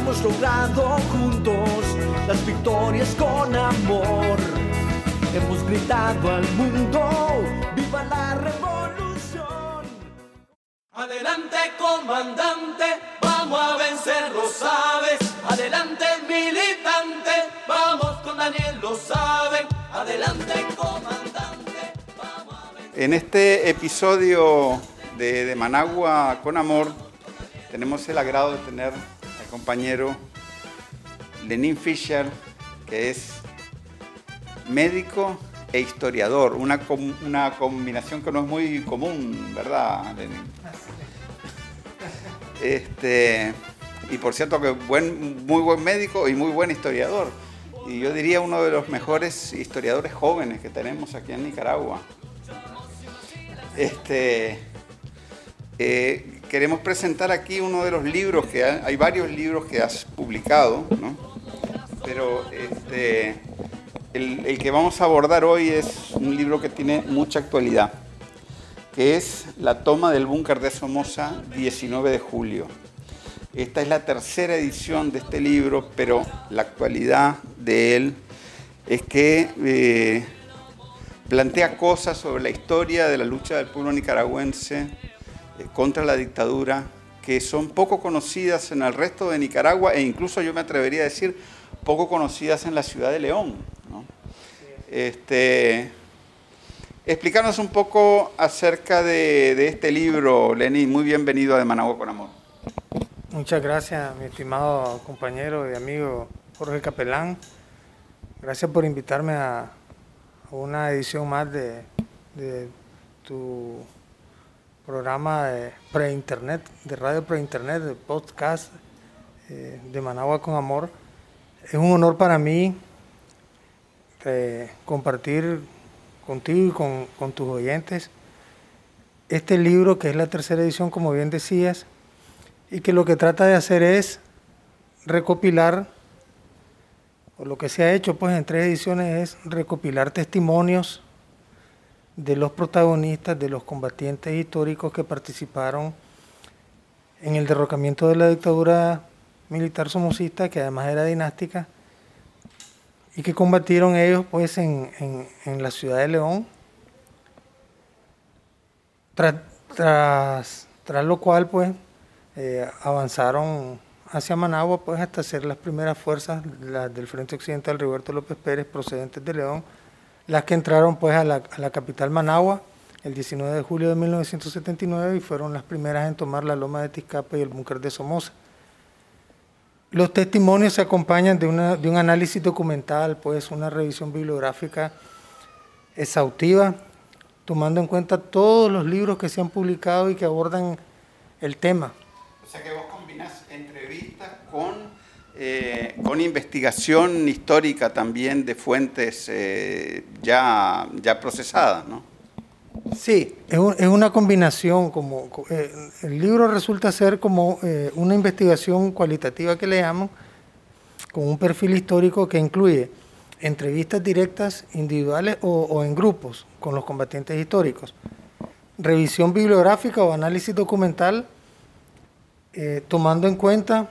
Hemos logrado juntos las victorias con amor. Hemos gritado al mundo, viva la revolución. Adelante comandante, vamos a vencer, lo sabes. Adelante militante, vamos con Daniel, lo saben. Adelante comandante. En este episodio de, de, Managua con Amor tenemos el agrado de tener compañero Lenín Fischer, que es médico e historiador, una, una combinación que no es muy común, ¿verdad, Lenín? Este, y por cierto que buen, muy buen médico y muy buen historiador. Y yo diría uno de los mejores historiadores jóvenes que tenemos aquí en Nicaragua. Este, eh, queremos presentar aquí uno de los libros que hay, hay varios libros que has publicado, ¿no? pero este, el, que vamos a abordar hoy es un libro que tiene mucha actualidad, que es La toma del búnker de Somoza, 19 de julio. Esta es la tercera edición de este libro, pero la actualidad de él es que eh, plantea cosas sobre la historia de la lucha del pueblo nicaragüense contra la dictadura que son poco conocidas en el resto de Nicaragua e incluso yo me atrevería a decir poco conocidas en la ciudad de León. ¿no? Este, explicarnos un poco acerca de, este libro, Lenín. Muy bienvenido a De Managua con Amor. Muchas gracias, mi estimado compañero y amigo Jorge Capelán. Gracias por invitarme a, una edición más de tu programa de pre-internet, de radio pre-internet, de podcast eh, de Managua con Amor. Es un honor para mí eh, compartir contigo y con, con tus oyentes este libro que es la tercera edición, como bien decías, y que lo que trata de hacer es recopilar o lo que se ha hecho pues en tres ediciones es recopilar testimonios de los protagonistas, de los combatientes históricos que participaron en el derrocamiento de la dictadura militar somocista, que además era dinástica, y que combatieron ellos pues en, en, la ciudad de León, tras, tras, tras lo cual pues eh, avanzaron hacia Managua pues hasta ser las primeras fuerzas las del Frente Occidental Roberto López Pérez procedentes de León, las que entraron pues a la, capital Managua el 19 de julio de 1979 y fueron las primeras en tomar la loma de Tizcapa y el búnker de Somoza. Los testimonios se acompañan de, una, de un análisis documental, pues una revisión bibliográfica exhaustiva, tomando en cuenta todos los libros que se han publicado y que abordan el tema. O sea que vos combinás entrevistas con, eh, con investigación histórica también de fuentes eh, ya, ya procesadas, ¿no? Sí, es, un, es una combinación, como eh, el libro resulta ser como eh, una investigación cualitativa que le llaman, con un perfil histórico que incluye entrevistas directas, individuales o, en grupos con los combatientes históricos, revisión bibliográfica o análisis documental, tomando en cuenta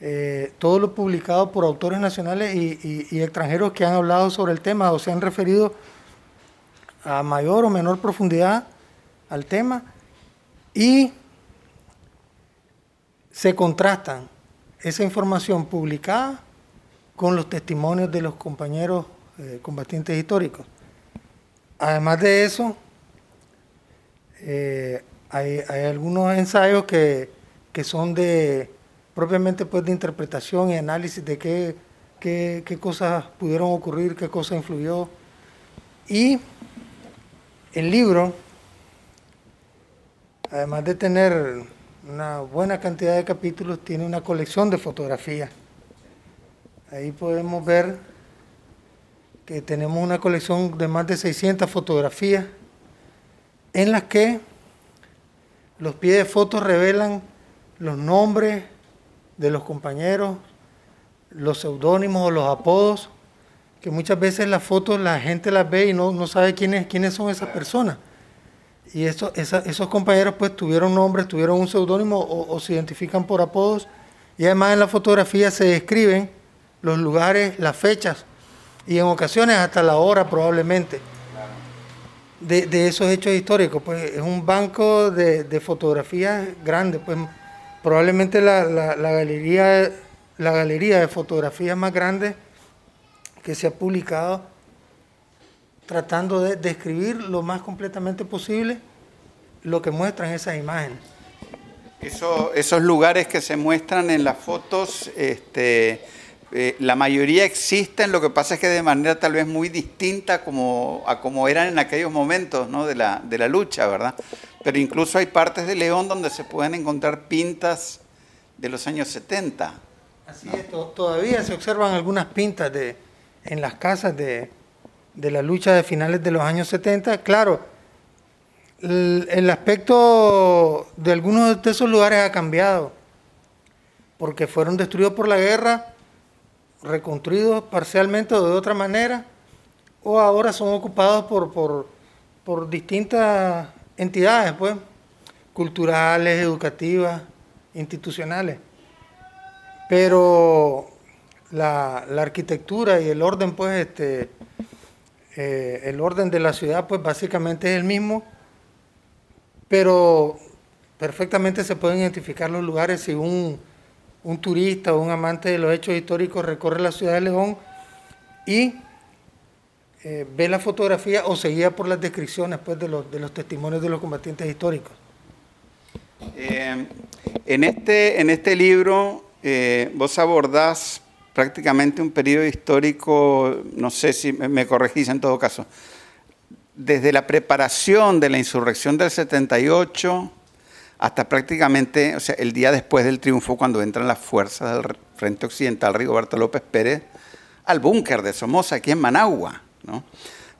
eh, todo lo publicado por autores nacionales y, extranjeros que han hablado sobre el tema o se han referido a mayor o menor profundidad al tema y se contrastan esa información publicada con los testimonios de los compañeros eh, combatientes históricos. Además de eso, eh, hay, hay, algunos ensayos que, que, son de propiamente pues de interpretación y análisis de qué, qué, qué cosas pudieron ocurrir, qué cosa influyó. Y el libro, además de tener una buena cantidad de capítulos, tiene una colección de fotografías. Ahí podemos ver que tenemos una colección de más de 600 fotografías en las que los pies de fotos revelan los nombres de los compañeros, los seudónimos o los apodos, que muchas veces las fotos la gente las ve y no, no sabe quiénes, quiénes son esas personas. Y eso, esos compañeros pues tuvieron nombres, tuvieron un seudónimo o, se identifican por apodos. Y además en la fotografía se describen los lugares, las fechas y en ocasiones hasta la hora probablemente de, de esos hechos históricos. Pues es un banco de, de fotografías grande, pues probablemente la, la, galería, la galería de fotografías más grande que se ha publicado tratando de describir lo más completamente posible lo que muestran esas imágenes. esos lugares que se muestran en las fotos, este, eh, la mayoría existen, lo que pasa es que de manera tal vez muy distinta como, a como eran en aquellos momentos ¿no? de, la, de la lucha, ¿verdad? Pero incluso hay partes de León donde se pueden encontrar pintas de los años 70. Así es, todavía se observan algunas pintas de, en las casas de, de la lucha de finales de los años 70. Claro, el, el aspecto de algunos de esos lugares ha cambiado, porque fueron destruidos por la guerra reconstruidos parcialmente o de otra manera, o ahora son ocupados por, por, por distintas entidades, pues, culturales, educativas, institucionales. Pero la, la arquitectura y el orden, pues, este, eh, el orden de la ciudad, pues, básicamente es el mismo, pero perfectamente se pueden identificar los lugares si un un turista o un amante de los hechos históricos recorre la ciudad de León y eh, ve la fotografía o se guía por las descripciones pues, de, los, de los testimonios de los combatientes históricos. Eh, en, este, en este libro eh, vos abordás prácticamente un periodo histórico, no sé si me corregís en todo caso, desde la preparación de la insurrección del 78 hasta prácticamente, o sea, el día después del triunfo, cuando entran las fuerzas del Frente Occidental Rigoberto López Pérez al búnker de Somoza, aquí en Managua. ¿No?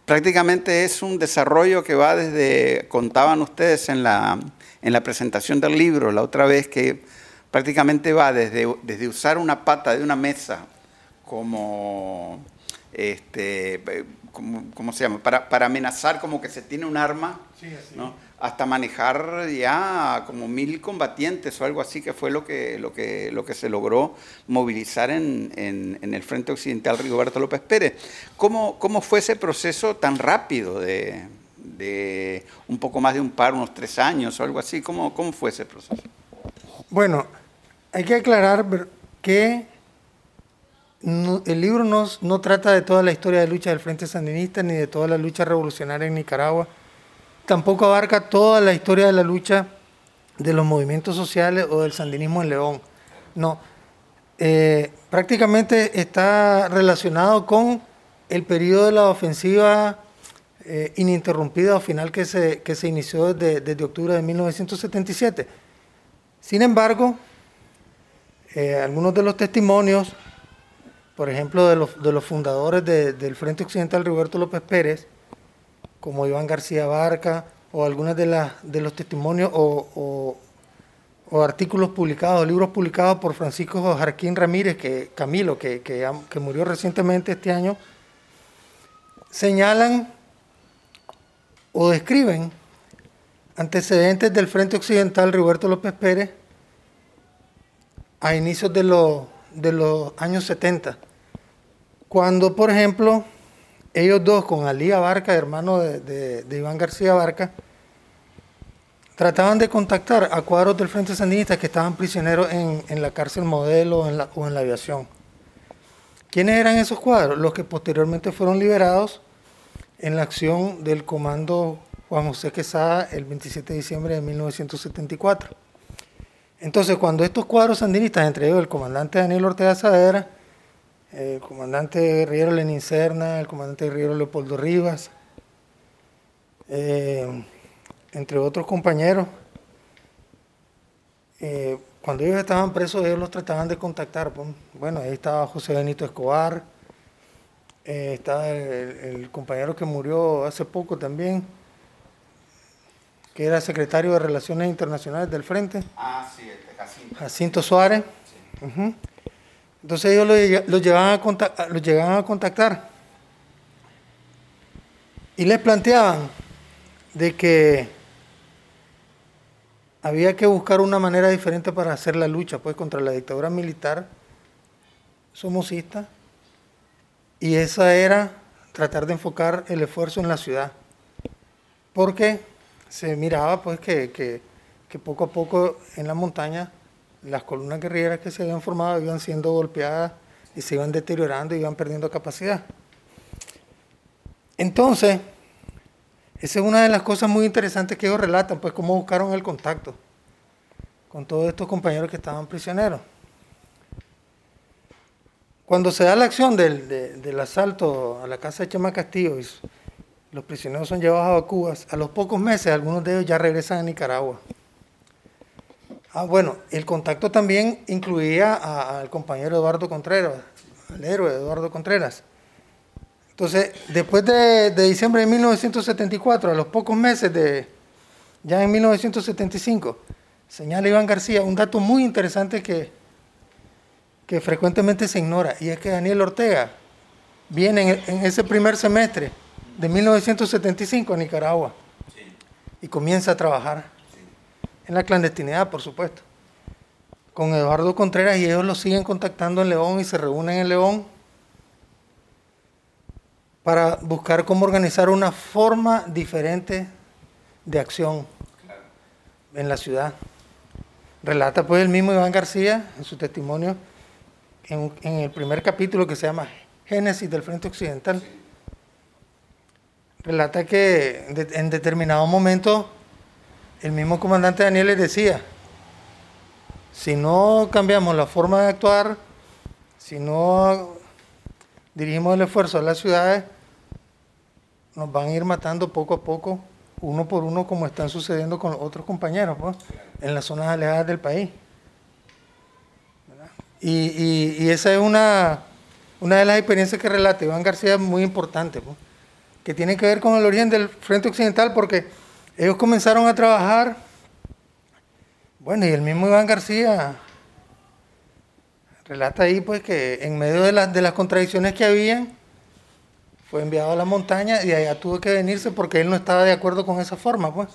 Prácticamente es un desarrollo que va desde, contaban ustedes en la, en la presentación del libro la otra vez, que prácticamente va desde, desde usar una pata de una mesa como, este, ¿cómo, se llama? Para, para, amenazar como que se tiene un arma, ¿no? hasta manejar ya como mil combatientes o algo así, que fue lo que, lo que, lo que se logró movilizar en, en, el Frente Occidental Rigoberto López Pérez. ¿Cómo, ¿Cómo, fue ese proceso tan rápido de, de, un poco más de un par, unos tres años o algo así? ¿Cómo, cómo fue ese proceso? Bueno, hay que aclarar que el libro no, no trata de toda la historia de lucha del Frente Sandinista ni de toda la lucha revolucionaria en Nicaragua tampoco abarca toda la historia de la lucha de los movimientos sociales o del sandinismo en León. No, eh, prácticamente está relacionado con el periodo de la ofensiva eh, ininterrumpida o final que se, que se inició desde, octubre de 1977. Sin embargo, eh, algunos de los testimonios, por ejemplo, de los, fundadores del Frente Occidental, Roberto López Pérez, como Iván García Barca, o algunos de, los testimonios o, artículos publicados, libros publicados por Francisco Jarquín Ramírez, que, Camilo, que, murió recientemente este año, señalan o describen antecedentes del Frente Occidental Roberto López Pérez a inicios de los, de los años 70, cuando, por ejemplo, ellos dos, con Alía Barca, hermano de, Iván García Barca, trataban de contactar a cuadros del Frente Sandinista que estaban prisioneros en, la cárcel modelo o en la, aviación. ¿Quiénes eran esos cuadros? Los que posteriormente fueron liberados en la acción del comando Juan José Quesada el 27 de diciembre de 1974. Entonces, cuando estos cuadros sandinistas, entre ellos el comandante Daniel Ortega Saavedra, el comandante guerrillero Lenin Serna, el comandante guerrillero Leopoldo Rivas, eh, entre otros compañeros, eh, cuando ellos estaban presos, ellos los trataban de contactar. pues. Bueno, ahí estaba José Benito Escobar, eh, estaba el compañero que murió hace poco también, que era secretario de Relaciones Internacionales del Frente. Ah, sí, este Jacinto. Jacinto Suárez. Ujú. Entonces ellos lo, lle- lo llevaban a lo llegaban a contactar y les planteaban de que había que buscar una manera diferente para hacer la lucha pues contra la dictadura militar somocista y esa era tratar de enfocar el esfuerzo en la ciudad porque se miraba pues que, que- que poco a poco en la montaña las columnas guerrilleras que se habían formado iban siendo golpeadas y se iban deteriorando y iban perdiendo capacidad. Entonces, esa es una de las cosas muy interesantes que ellos relatan, pues cómo buscaron el contacto con todos estos compañeros que estaban prisioneros. Cuando se da la acción del, de- del asalto a la casa de Chema Castillo los prisioneros son llevados a Cuba, a los pocos meses algunos de ellos ya regresan a Nicaragua. Ah, bueno, el contacto también incluía al compañero Eduardo Contreras, al héroe Eduardo Contreras. Entonces, después de, diciembre de 1974, a los pocos meses de, ya en 1975, señala Iván García un dato muy interesante que, que frecuentemente se ignora, y es que Daniel Ortega viene en, en ese primer semestre de 1975 a Nicaragua. Y comienza a trabajar en la clandestinidad, por supuesto, con Eduardo Contreras y ellos lo siguen contactando en León y se reúnen en León para buscar cómo organizar una forma diferente de acción en la ciudad. Relata pues el mismo Iván García en su testimonio en, el primer capítulo que se llama Génesis del Frente Occidental. Relata que en determinado momento el mismo comandante Daniel les decía, si no cambiamos la forma de actuar, si no dirigimos el esfuerzo a las ciudades, nos van a ir matando poco a poco, uno por uno, como están sucediendo con otros compañeros, pues, en las zonas alejadas del país. Y- y esa es una, una de las experiencias que relata Iván García muy importante, pues, que tiene que ver con el origen del Frente Occidental, porque ellos comenzaron a trabajar, bueno, y el mismo Iván García relata ahí pues que en medio de, las de las contradicciones que habían, fue enviado a la montaña y allá tuvo que venirse porque él no estaba de acuerdo con esa forma, pues.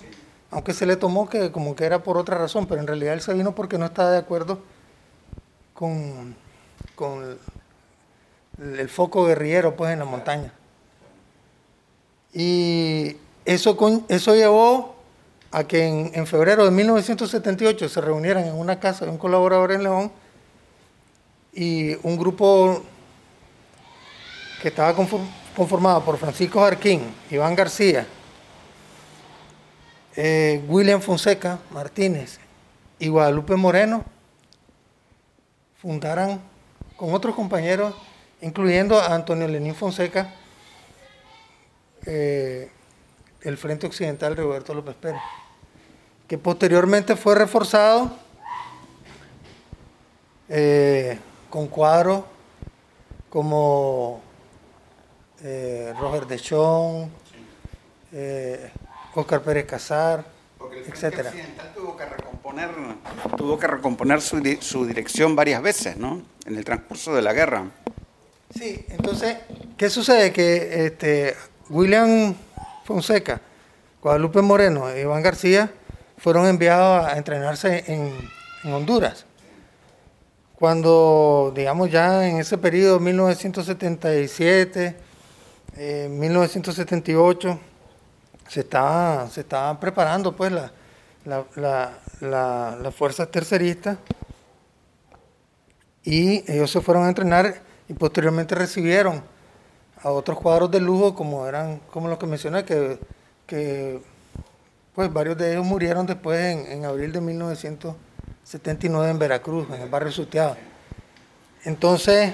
Aunque se le tomó que como que era por otra razón, pero en realidad él se vino porque no estaba de acuerdo con, con el, el foco guerrillero pues en la montaña. Y eso, eso llevó a que en, en febrero de 1978 se reunieran en una casa de un colaborador en León y un grupo que estaba conform- conformado por Francisco Jarquín, Iván García, eh, William Fonseca Martínez y Guadalupe Moreno, fundaran con otros compañeros, incluyendo a Antonio Lenín Fonseca, eh, el Frente Occidental Roberto López Pérez, que posteriormente fue reforzado eh, con cuadros como eh, Roger Dechón, eh, Oscar Pérez Casar, etcétera. Occidental tuvo que recomponer, tuvo que recomponer su, di- su dirección varias veces, ¿no? En el transcurso de la guerra. Sí, entonces, ¿qué sucede? Que este, William Fonseca, Guadalupe Moreno e Iván García fueron enviados a entrenarse en, Honduras. Cuando, digamos, ya en ese periodo, 1977, eh, 1978, se estaba, se preparando pues la, la, la, la- las fuerzas terceristas y ellos se fueron a entrenar y posteriormente recibieron a otros cuadros de lujo como eran como los que mencioné que, que pues varios de ellos murieron después en, en abril de 1979 en Veracruz en el barrio Suteado entonces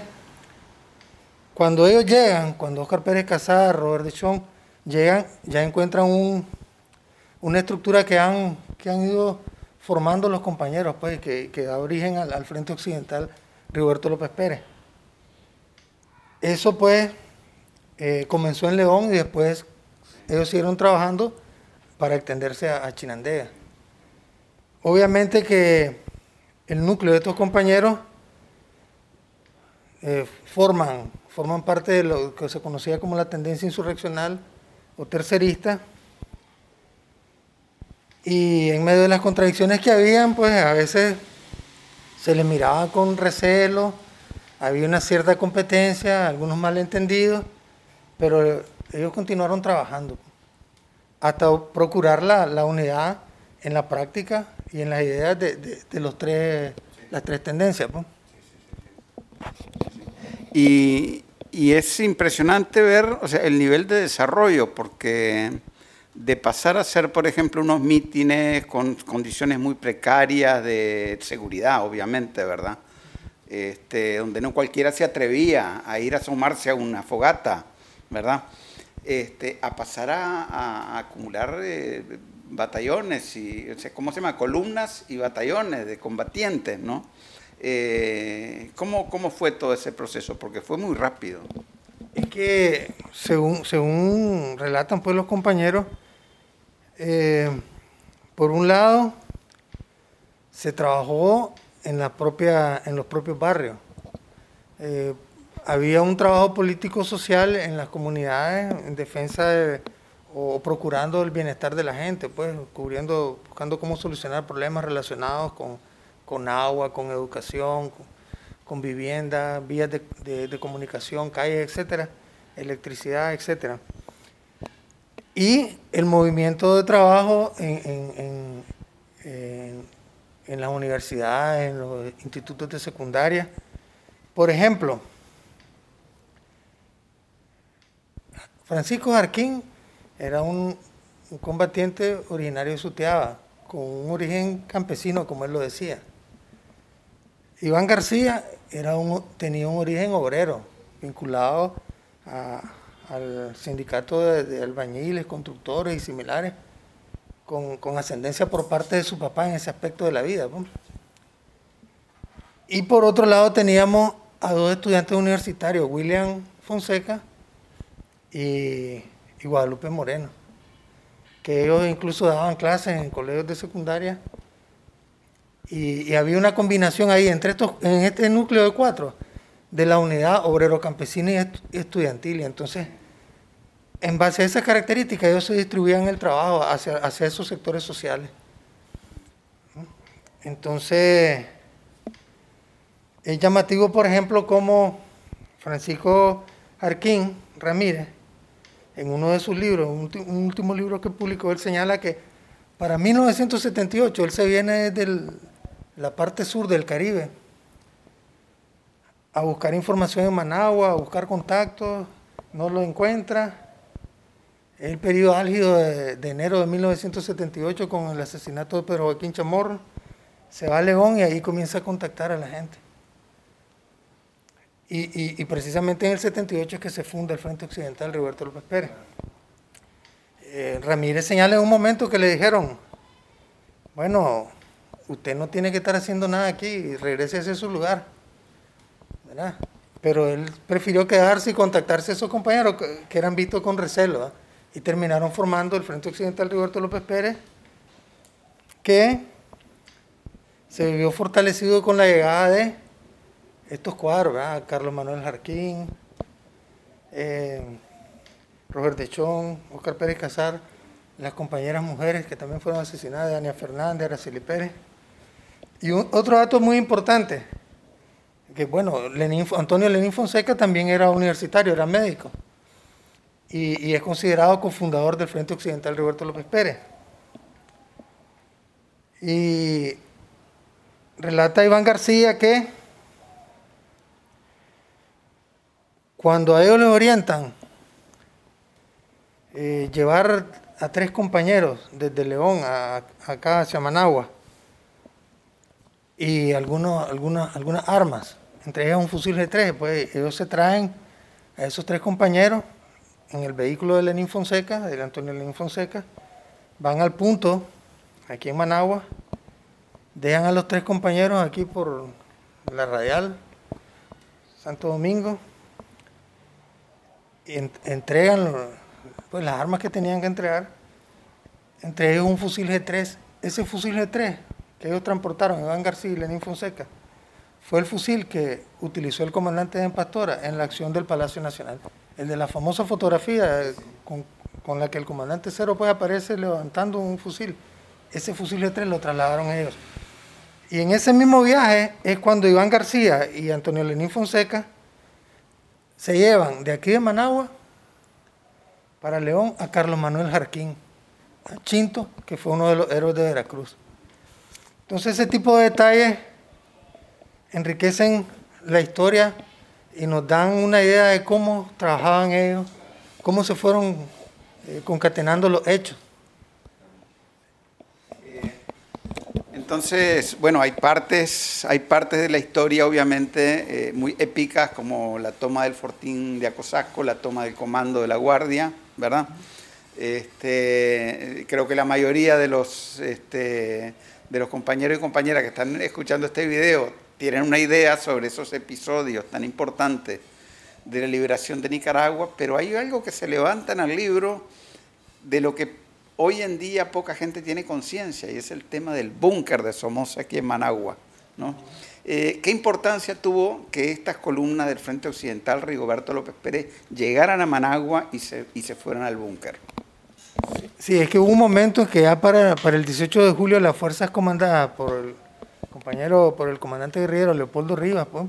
cuando ellos llegan cuando Oscar Pérez Casar Robert Dechón llegan ya encuentran un, una estructura que han, que han ido formando los compañeros, pues, que, que da origen al, al Frente Occidental Rigoberto López Pérez. Eso pues eh, comenzó en León y después ellos siguieron trabajando para extenderse a, a Chinandega. Obviamente que el núcleo de estos compañeros eh, forman, forman parte de lo que se conocía como la tendencia insurreccional o tercerista. Y en medio de las contradicciones que habían, pues a veces se les miraba con recelo, había una cierta competencia, algunos malentendidos, pero ellos continuaron trabajando hasta procurar la, la unidad en la práctica y en las ideas de, de- de los tres, las tres tendencias. pues. Y, y es impresionante ver o sea, el nivel de desarrollo, porque de pasar a hacer, por ejemplo, unos mítines con condiciones muy precarias de seguridad, obviamente, ¿verdad? Este, donde no cualquiera se atrevía a ir a asomarse a una fogata, ¿verdad? Este, a pasar a, acumular eh, batallones y, ¿cómo se llama? Columnas y batallones de combatientes, ¿no? Eh, ¿cómo, ¿Cómo fue todo ese proceso? Porque fue muy rápido. Es que, según, según relatan pues los compañeros, eh, por un lado, se trabajó en, la propia, en los propios barrios. Había un trabajo político-social en las comunidades en defensa de- o procurando el bienestar de la gente, pues cubriendo, buscando cómo solucionar problemas relacionados con, con agua, con educación, con, vivienda, vías de, de- de comunicación, calles, etcétera, electricidad, etcétera. Y el movimiento de trabajo en- en- en- en las universidades, en los institutos de secundaria. Por ejemplo, Francisco Jarquín era un, combatiente originario de Sutiaba, con un origen campesino, como él lo decía. Iván García tenía un origen obrero, vinculado al sindicato de, albañiles, constructores y similares, con, con ascendencia por parte de su papá en ese aspecto de la vida. Y por otro lado teníamos a dos estudiantes universitarios, William Fonseca y, Guadalupe Moreno, que ellos incluso daban clases en colegios de secundaria y, había una combinación ahí entre estos, en este núcleo de cuatro, de la unidad obrero campesina y estu- estudiantil. Y entonces, en base a esas características, ellos se distribuían el trabajo hacia, hacia esos sectores sociales. Entonces, es llamativo, por ejemplo, como Francisco Arquín Ramírez, en uno de sus libros, un, último libro que publicó, él señala que para 1978 él se viene de la parte sur del Caribe a buscar información en Managua, a buscar contactos, no lo encuentra. El periodo álgido de, de enero de 1978 con el asesinato de Pedro Joaquín Chamorro. Se va a León y ahí comienza a contactar a la gente. Y, precisamente en el 78 es que se funda el Frente Occidental Roberto López Pérez. Eh, Ramírez señala en un momento que le dijeron, bueno, usted no tiene que estar haciendo nada aquí, regrese a su lugar. ¿verdad? Pero él prefirió quedarse y contactarse a esos compañeros que, eran vistos con recelo. ¿verdad? Y terminaron formando el Frente Occidental Roberto López Pérez, que se vio fortalecido con la llegada de estos cuadros. Carlos Manuel Jarquín, eh, Robert Dechón, Oscar Pérez Casar, las compañeras mujeres que también fueron asesinadas, Dania Fernández, Araceli Pérez. Y otro dato muy importante, que bueno, Antonio Lenín Fonseca también era universitario, era médico, y, y es considerado cofundador del Frente Occidental Roberto López Pérez. Y relata Iván García que cuando a ellos les orientan eh, llevar a tres compañeros desde León a, acá hacia Managua y algunas, algunas armas, entre un fusil G3, pues ellos se traen a esos tres compañeros en el vehículo de Lenín Fonseca, del Antonio Lenín Fonseca, van al punto, aquí en Managua, dejan a los tres compañeros aquí por la radial Santo Domingo entregan pues, las armas que tenían que entregar, entre un fusil G3. Ese fusil G3 que ellos transportaron, Iván García y Lenín Fonseca, fue el fusil que utilizó el comandante de Pastora en la acción del Palacio Nacional. El de la famosa fotografía con, con la que el comandante Cero pues aparece levantando un fusil. Ese fusil G3 lo trasladaron ellos. Y en ese mismo viaje es cuando Iván García y Antonio Lenín Fonseca se llevan de aquí de Managua para León a Carlos Manuel Jarquín, a Chinto, que fue uno de los héroes de Veracruz. Entonces ese tipo de detalles enriquecen la historia y nos dan una idea de cómo trabajaban ellos, cómo se fueron eh, concatenando los hechos. Entonces, bueno, hay partes, hay partes de la historia obviamente eh, muy épicas, como la toma del fortín de Acosasco, la toma del comando de la Guardia, ¿verdad? Este, creo que la mayoría de los, este, de los compañeros y compañeras que están escuchando este video tienen una idea sobre esos episodios tan importantes de la liberación de Nicaragua, pero hay algo que se levanta en el libro de lo que hoy en día poca gente tiene conciencia y es el tema del búnker de Somoza aquí en Managua. ¿no? Eh, ¿Qué importancia tuvo que estas columnas del Frente Occidental, Rigoberto López Pérez, llegaran a Managua y se, y se fueran al búnker? Sí, es que hubo un momento en que ya para, para el 18 de julio las fuerzas comandadas por el compañero, por el comandante guerrero Leopoldo Rivas, pues,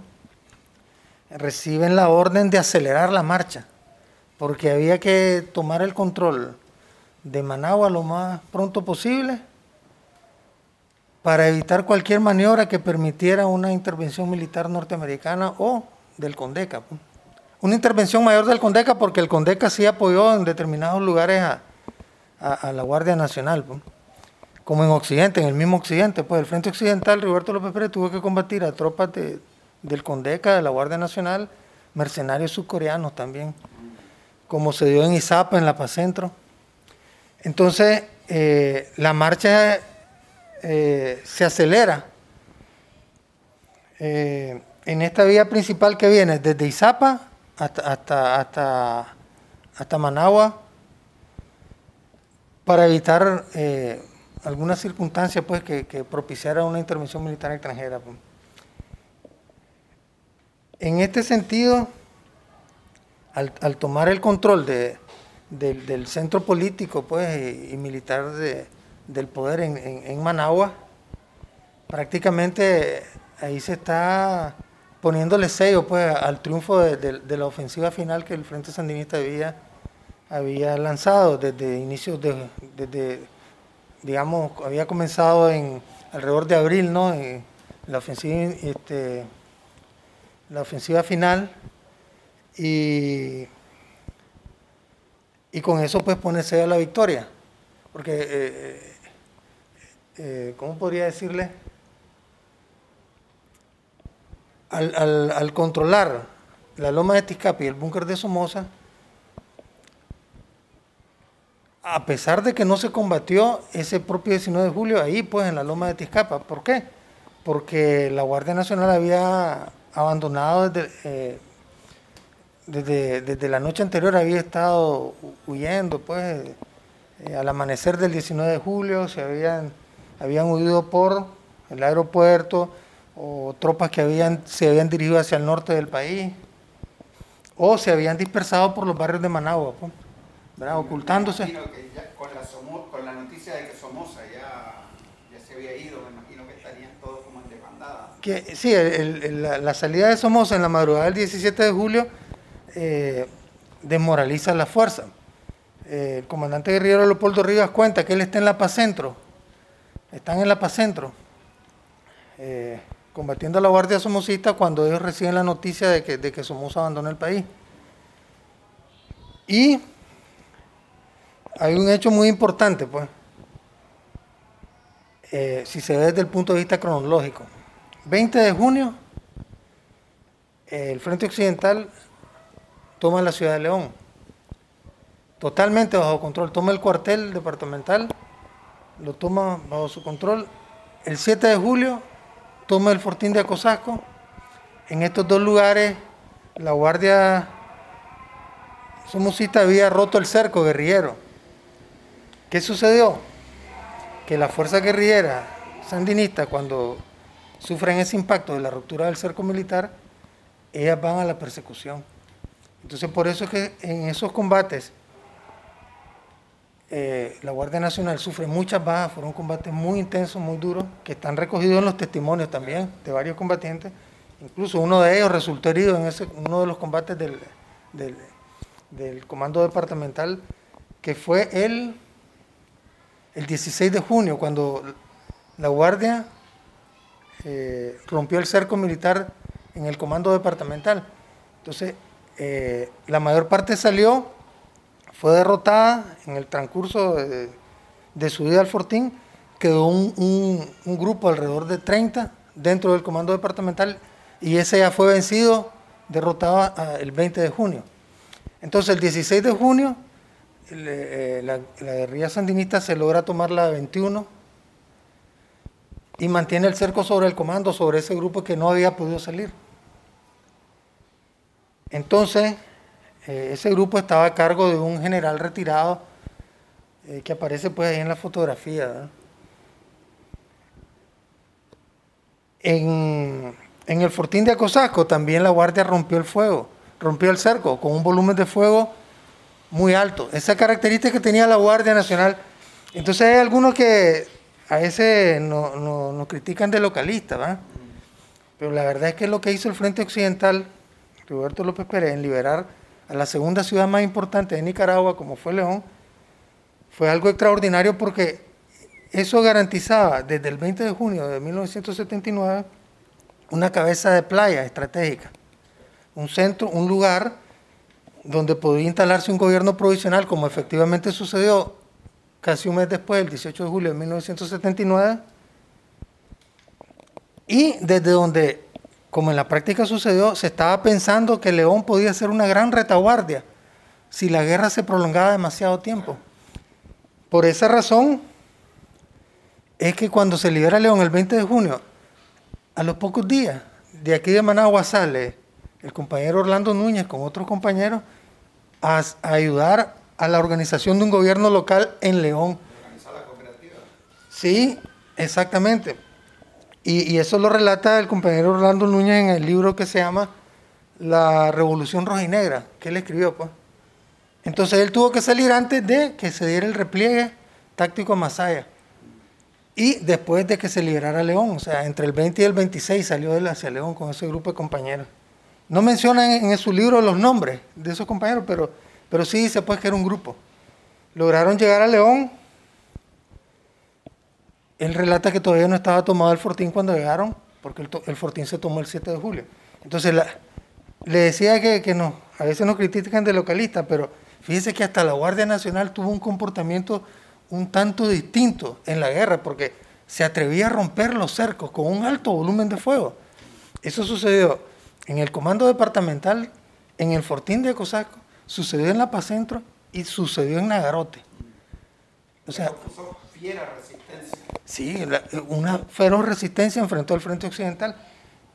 reciben la orden de acelerar la marcha, porque había que tomar el control de Managua lo más pronto posible para evitar cualquier maniobra que permitiera una intervención militar norteamericana o del CONDECA. Pues. Una intervención mayor del CONDECA porque el CONDECA sí apoyó en determinados lugares a, la Guardia Nacional, pues. como en Occidente, en el mismo Occidente. Pues el Frente Occidental, Roberto López Pérez tuvo que combatir a tropas del CONDECA, de la Guardia Nacional, mercenarios subcoreanos también, como se dio en Izapa, en La Paz Centro. Entonces, eh, la marcha eh, se acelera eh, en esta vía principal que viene desde Izapa hasta, hasta, hasta, Managua para evitar algunas circunstancias pues, que, que, propiciara una intervención militar extranjera. Pues. En este sentido, al tomar el control de, del, centro político pues, y, militar del poder en, Managua, prácticamente ahí se está poniéndole sello pues, al triunfo de, la ofensiva final que el Frente Sandinista había, había lanzado desde inicios de, desde, digamos, había comenzado en alrededor de abril, ¿no? la ofensiva, este, la ofensiva final y y con eso pues pone a la victoria. Porque, eh, eh, eh, ¿cómo podría decirle? Al, controlar la loma de Tizcapi y el búnker de Somoza, a pesar de que no se combatió ese propio 19 de julio ahí, pues en la loma de Tizcapa. ¿Por qué? Porque la Guardia Nacional había abandonado desde, desde, la noche anterior había estado huyendo, pues eh, al amanecer del 19 de julio se habían, habían huido por el aeropuerto o tropas que habían, se habían dirigido hacia el norte del país o se habían dispersado por los barrios de Managua, pues, ocultándose. Me imagino que ya con, la con, la noticia de que Somoza ya, ya, se había ido, me imagino que estarían todos como en desbandada. Que, sí, la, la salida de Somoza en la madrugada del 17 de julio eh, desmoraliza la fuerza. Eh, el comandante guerrero Leopoldo Rivas cuenta que él está en la Paz Centro, están en la Paz Centro, eh, combatiendo a la Guardia Somocista cuando ellos reciben la noticia de que, de que Somoza abandona el país. Y hay un hecho muy importante, pues, si se ve desde el punto de vista cronológico. 20 de junio, el Frente Occidental toma la ciudad de León, totalmente bajo control, toma el cuartel departamental, lo toma bajo su control el 7 de julio toma el fortín de Acosasco. En estos dos lugares la Guardia Somocista había roto el cerco guerrillero. ¿Qué sucedió? Que la fuerza guerrillera sandinista, cuando sufren ese impacto de la ruptura del cerco militar, ellas van a la persecución. Entonces, por eso es que en esos combates eh, la Guardia Nacional sufre muchas bajas, fueron combates muy intensos, muy duros, que están recogidos en los testimonios también de varios combatientes. Incluso uno de ellos resultó herido en ese, uno de los combates del, del, comando departamental, que fue el, el 16 de junio, cuando la Guardia eh, rompió el cerco militar en el comando departamental. Entonces, eh, la mayor parte salió fue derrotada en el transcurso de, su vida al Fortín, quedó un, grupo alrededor de 30 dentro del comando departamental y ese ya fue vencido, derrotado el 20 de junio. Entonces el 16 de junio eh, la, la, guerrilla sandinista se logra tomar la 21 y mantiene el cerco sobre el comando, sobre ese grupo que no había podido salir. Entonces, eh, ese grupo estaba a cargo de un general retirado eh, que aparece pues ahí en la fotografía. En, el fortín de Acosasco también la guardia rompió el fuego, rompió el cerco con un volumen de fuego muy alto. Esa característica que tenía la Guardia Nacional. Entonces hay algunos que a veces nos no, critican de localista, Pero la verdad es que lo que hizo el Frente Occidental, Roberto López Pérez, en liberar a la segunda ciudad más importante de Nicaragua, como fue León, fue algo extraordinario porque eso garantizaba desde el 20 de junio de 1979 una cabeza de playa estratégica, un centro, un lugar donde podía instalarse un gobierno provisional, como efectivamente sucedió casi un mes después, el 18 de julio de 1979, y desde donde como en la práctica sucedió, se estaba pensando que León podía ser una gran retaguardia si la guerra se prolongaba demasiado tiempo. Por esa razón es que cuando se libera León el 20 de junio, a los pocos días de aquí de Managua sale el compañero Orlando Núñez con otros compañeros a, ayudar a la organización de un gobierno local en León. la cooperativa? Sí, exactamente. Y, eso lo relata el compañero Orlando Núñez en el libro que se llama La Revolución Rojinegra, que él escribió. Pues. Entonces él tuvo que salir antes de que se diera el repliegue táctico a Masaya. Y después de que se liberara León, o sea, entre el 20 y el 26 salió él hacia León con ese grupo de compañeros. No mencionan en, su libro los nombres de esos compañeros, pero, pero sí dice pues que era un grupo. Lograron llegar a León, él relata que todavía no estaba tomado el fortín cuando llegaron, porque el, fortín se tomó el 7 de julio. Entonces le decía que, no, a veces nos critican de localista, pero fíjese que hasta la Guardia Nacional tuvo un comportamiento un tanto distinto en la guerra, porque se atrevía a romper los cercos con un alto volumen de fuego. Eso sucedió en el comando departamental, en el fortín de Cosaco, sucedió en La Paz Centro y sucedió en Nagarote. O sea, resistencia. Sí, una feroz resistencia enfrentó al Frente Occidental.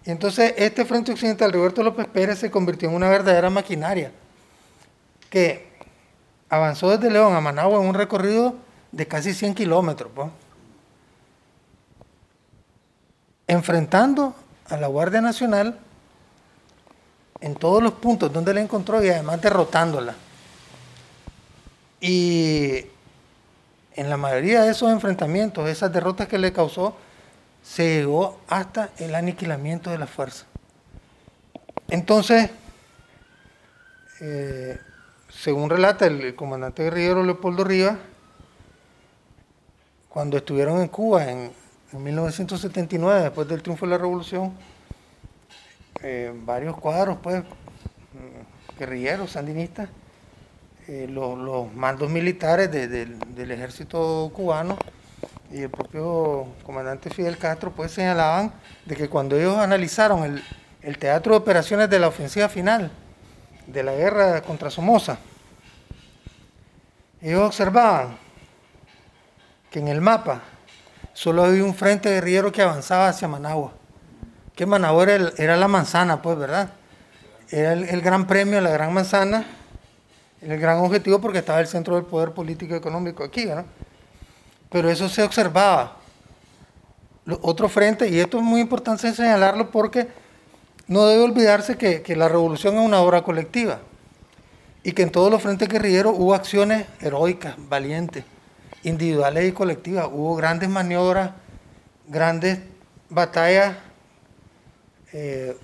Y entonces este Frente Occidental, Roberto López Pérez, se convirtió en una verdadera maquinaria que avanzó desde León a Managua en un recorrido de casi 100 kilómetros, enfrentando a la Guardia Nacional en todos los puntos donde la encontró y además derrotándola. Y en la mayoría de esos enfrentamientos, esas derrotas que le causó, se llegó hasta el aniquilamiento de la fuerza. Entonces, eh, según relata el, comandante guerrillero Leopoldo Rivas, cuando estuvieron en Cuba en, 1979, después del triunfo de la revolución, eh, varios cuadros, pues, guerrilleros, sandinistas, eh, los, mandos militares del ejército cubano y el propio comandante Fidel Castro pues señalaban de que cuando ellos analizaron el, teatro de operaciones de la ofensiva final de la guerra contra Somoza, ellos observaban que en el mapa solo había un frente guerrillero que avanzaba hacia Managua. Que Managua era la manzana, pues, ¿verdad? Era el, el gran premio, la gran manzana, el gran objetivo porque estaba el centro del poder político y económico aquí, ¿verdad? Pero eso se observaba. Otro frente, y esto es muy importante señalarlo porque no debe olvidarse que, que la revolución es una obra colectiva y que en todos los frentes guerrilleros hubo acciones heroicas, valientes, individuales y colectivas. Hubo grandes maniobras, grandes batallas, eh,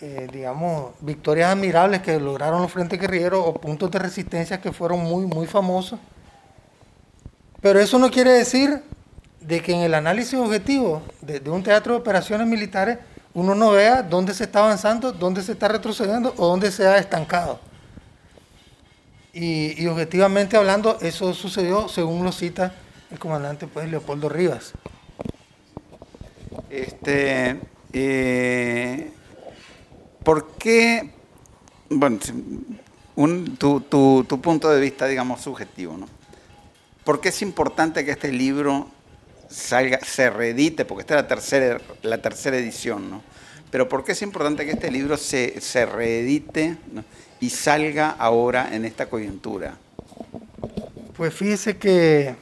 eh, digamos, victorias admirables que lograron los frentes guerrilleros o puntos de resistencia que fueron muy, muy famosos. Pero eso no quiere decir de que en el análisis objetivo de, un teatro de operaciones militares uno no vea dónde se está avanzando, dónde se está retrocediendo o dónde se ha estancado. Y, y objetivamente hablando, eso sucedió según lo cita el comandante pues, Leopoldo Rivas. Este, eh, ¿Por qué, bueno, un- tu, tu- tu punto de vista, digamos, subjetivo, ¿no? ¿Por qué es importante que este libro salga, se reedite? Porque esta es la tercera, la tercera edición, ¿no? Pero ¿por qué es importante que este libro se, se reedite ¿no? y salga ahora en esta coyuntura? Pues fíjese que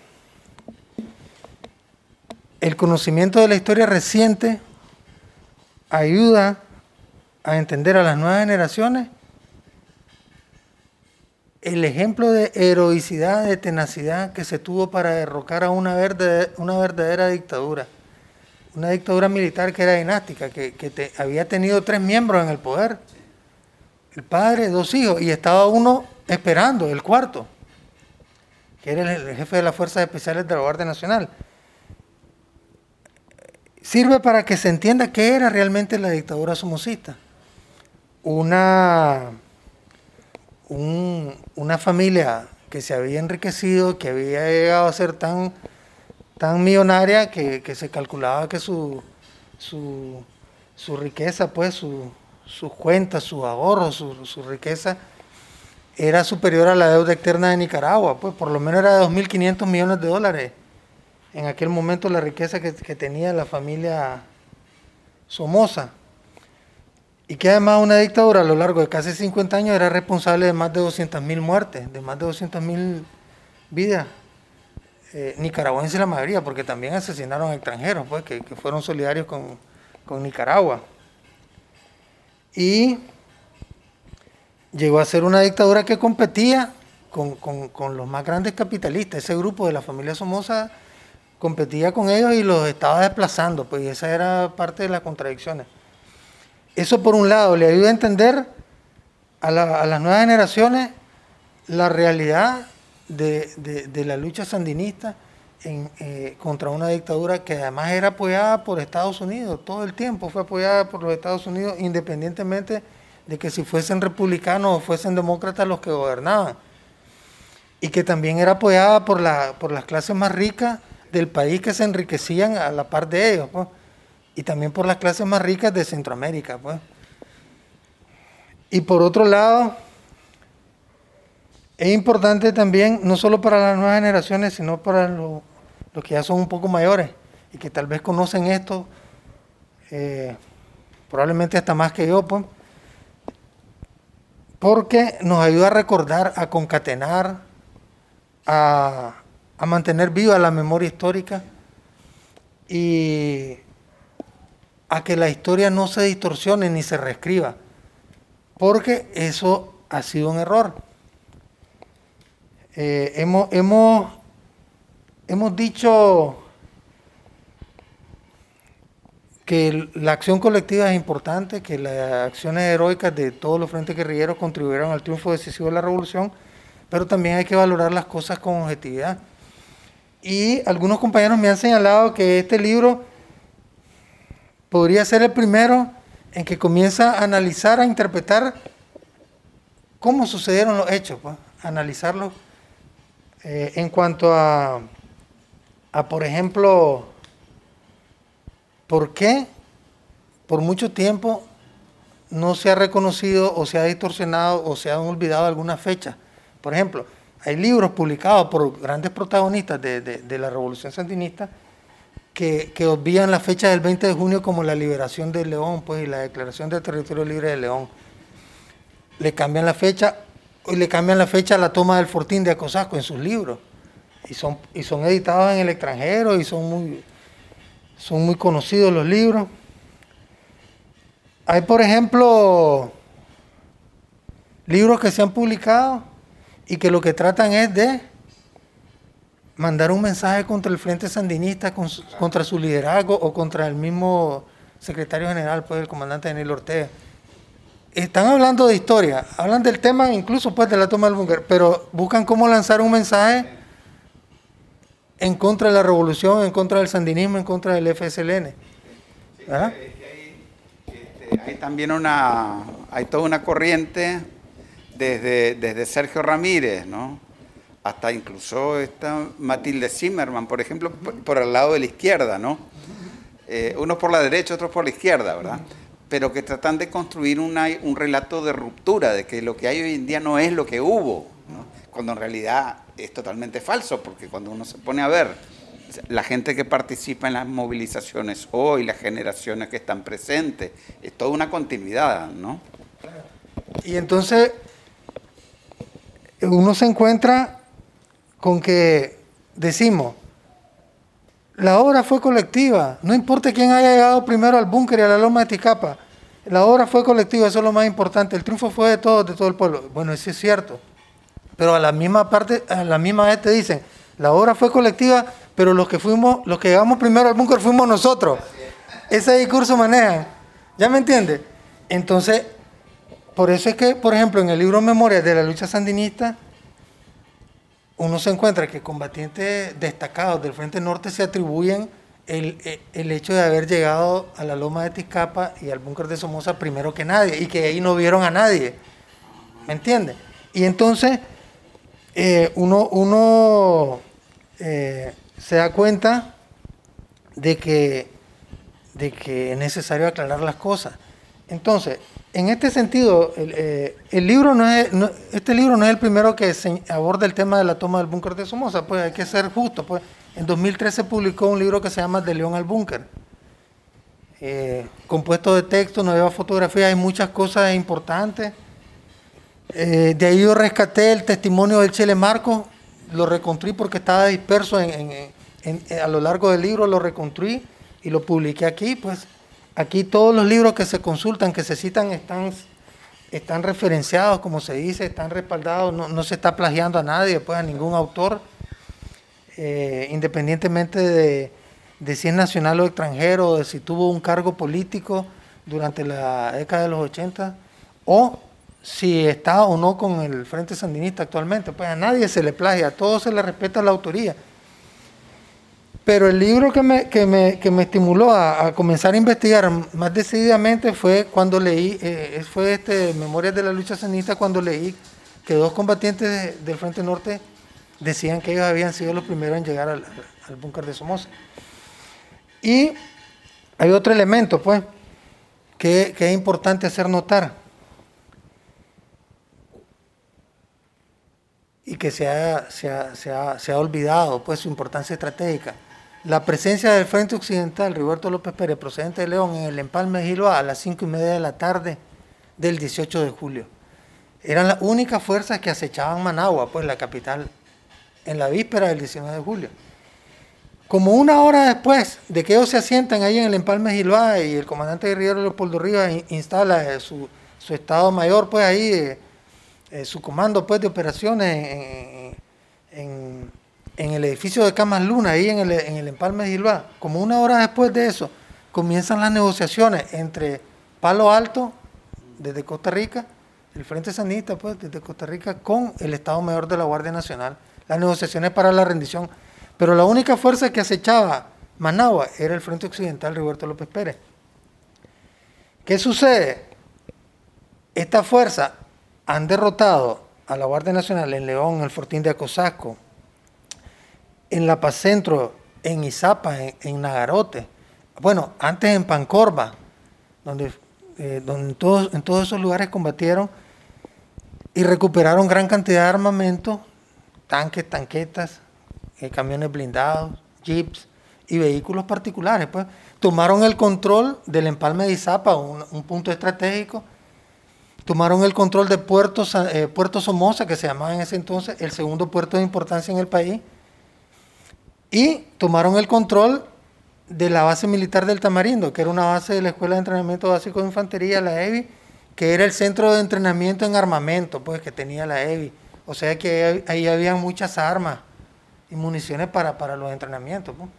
el conocimiento de la historia reciente ayuda a entender a las nuevas generaciones el ejemplo de heroicidad, de tenacidad que se tuvo para derrocar a una, verde- una verdadera dictadura. Una dictadura militar que era dinástica, que, había tenido tres miembros en el poder. El padre, dos hijos, y estaba uno esperando, el cuarto, que era el, el jefe de las Fuerzas Especiales de la Guardia Nacional. Sirve para que se entienda qué era realmente la dictadura somocista. Una un- una familia que se había enriquecido, que había llegado a ser tan, tan millonaria que, que se calculaba que su, su, su riqueza, pues su- sus cuentas, sus ahorros, su, su riqueza era superior a la deuda externa de Nicaragua, pues por lo menos era de 2.500 millones de dólares. En aquel momento la riqueza que, que tenía la familia Somoza. Y que además una dictadura a lo largo de casi 50 años era responsable de más de 200.000 muertes, de más de 200.000 vidas. Eh, nicaragüenses la mayoría, porque también asesinaron extranjeros, pues, que, que fueron solidarios con, con Nicaragua. Y llegó a ser una dictadura que competía con, con- con los más grandes capitalistas. Ese grupo de la familia Somoza competía con ellos y los estaba desplazando, pues y esa era parte de las contradicciones. Eso por un lado le ayuda a entender a, la- a las nuevas generaciones la realidad de, la lucha sandinista eh, contra una dictadura que además era apoyada por Estados Unidos, todo el tiempo fue apoyada por los Estados Unidos, independientemente de que si fuesen republicanos o fuesen demócratas los que gobernaban. Y que también era apoyada por, la, por las clases más ricas del país que se enriquecían a la par de ellos, pues. Y también por las clases más ricas de Centroamérica. Pues. Y por otro lado, es importante también, no solo para las nuevas generaciones, sino para lo- los que ya son un poco mayores y que tal vez conocen esto, eh, probablemente hasta más que yo, pues, porque nos ayuda a recordar, a concatenar, a, a mantener viva la memoria histórica y a que la historia no se distorsione ni se reescriba, porque eso ha sido un error. Eh, hemos, hemos, hemos dicho que la acción colectiva es importante, que las acciones heroicas de todos los frentes guerrilleros contribuyeron al triunfo decisivo de la revolución, pero también hay que valorar las cosas con objetividad. Y algunos compañeros me han señalado que este libro podría ser el primero en que comienza a analizar, a interpretar cómo sucedieron los hechos, pues, analizarlos eh, en cuanto a, a, por ejemplo, por qué por mucho tiempo no se ha reconocido o se ha distorsionado o se han olvidado algunas fechas. Por ejemplo, hay libros publicados por grandes protagonistas de, la revolución sandinista que, que obvían la fecha del 20 de junio como la liberación de León, pues, y la declaración del territorio libre de León. Le cambian la fecha, y le cambian la fecha a la toma del fortín de Acosasco en sus libros. Y son, y son editados en el extranjero y son muy, son muy conocidos los libros. Hay, por ejemplo, libros que se han publicado y que lo que tratan es de mandar un mensaje contra el Frente Sandinista, contra su liderazgo o contra el mismo secretario general, pues el comandante Daniel Ortega. Están hablando de historia, hablan del tema incluso pues de la toma del búnker, pero buscan cómo lanzar un mensaje en contra de la revolución, en contra del sandinismo, en contra del FSLN. Este, hay también una, hay toda una corriente desde, desde Sergio Ramírez, ¿no? Hasta incluso esta Matilde Zimmerman, por ejemplo, por, el lado de la izquierda, ¿no? Eh, unos por la derecha, otros por la izquierda, ¿verdad? Pero que tratan de construir un relato de ruptura, de que lo que hay hoy en día no es lo que hubo, ¿no? cuando en realidad es totalmente falso, porque cuando uno se pone a ver la gente que participa en las movilizaciones hoy, las generaciones que están presentes, es toda una continuidad, ¿no? Y entonces uno se encuentra con que decimos, la obra fue colectiva, no importa quién haya llegado primero al búnker y a la loma de Ticapa, la obra fue colectiva, eso es lo más importante, el triunfo fue de todos, de todo el pueblo. Bueno, eso es cierto, pero a la misma parte, a la misma vez te dicen, la obra fue colectiva, pero los que fuimos, los que llegamos primero al búnker fuimos nosotros. Ese discurso maneja, ¿ya me entiendes? Entonces, por eso es que, por ejemplo, en el libro Memorias de la lucha sandinista, uno se encuentra que combatientes destacados del Frente Norte se atribuyen el, el, hecho de haber llegado a la loma de Tizcapa y al búnker de Somoza primero que nadie y que ahí no vieron a nadie. ¿Me entiendes? Y entonces eh, uno, uno eh, se da cuenta de que, de que es necesario aclarar las cosas. Entonces, en este sentido, eh, este libro no es el primero que aborda el tema de la toma del búnker de Somoza, pues hay que ser justo. Pues. En 2013 publicó un libro que se llama De León al Búnker. Eh, compuesto de texto, nueva fotografía, hay muchas cosas importantes. Eh, de ahí yo rescaté el testimonio del Chele Marco, lo reconstruí porque estaba disperso a lo largo del libro, lo reconstruí y lo publiqué aquí, pues Aquí todos los libros que se consultan, que se citan, están, están referenciados, como se dice, están respaldados, no, se está plagiando a nadie, pues a ningún autor, eh, independientemente de, si es nacional o extranjero, de si tuvo un cargo político durante la década de los 80, o si está o no con el Frente Sandinista actualmente, pues a nadie se le plagia, a todos se le respeta la autoría. Pero el libro que me, que me, que me estimuló a, comenzar a investigar más decididamente fue cuando leí, eh, fue este Memorias de la Lucha Sanista, cuando leí que dos combatientes del Frente Norte decían que ellos habían sido los primeros en llegar al, al búnker de Somoza. Y hay otro elemento, pues, que, que es importante hacer notar. Y que se ha, se ha, se ha, se ha olvidado, pues, su importancia estratégica la presencia del Frente Occidental, Roberto López Pérez, procedente de León, en el empalme de a las cinco y media de la tarde del 18 de julio. Eran las únicas fuerzas que acechaban Managua, pues la capital, en la víspera del 19 de julio. Como una hora después de que ellos se asientan ahí en el empalme de y el comandante guerrillero Leopoldo Rivas instala eh, su, estado mayor, pues ahí, eh, eh, su comando pues, de operaciones en el edificio de Camas Luna, ahí en el, en el empalme de Gilbá, como una hora después de eso, comienzan las negociaciones entre Palo Alto, desde Costa Rica, el Frente Sanista, pues, desde Costa Rica, con el Estado Mayor de la Guardia Nacional, las negociaciones para la rendición. Pero la única fuerza que acechaba Managua era el Frente Occidental Roberto López Pérez. ¿Qué sucede? Esta fuerza han derrotado a la Guardia Nacional en León, en el Fortín de Acosasco, en La Paz Centro, en Izapa, en, Nagarote, bueno, antes en Pancorba, donde, eh, donde todos, en todos esos lugares combatieron y recuperaron gran cantidad de armamento, tanques, tanquetas, eh, camiones blindados, jeeps y vehículos particulares. Pues. Tomaron el control del empalme de Izapa, un, un punto estratégico. Tomaron el control de Puerto, eh, Puerto Somoza, que se llamaba en ese entonces el segundo puerto de importancia en el país. Y tomaron el control de la base militar del Tamarindo, que era una base de la Escuela de Entrenamiento Básico de Infantería, la EVI, que era el centro de entrenamiento en armamento, pues que tenía la EVI. O sea que ahí había muchas armas y municiones para, para los entrenamientos. Pues.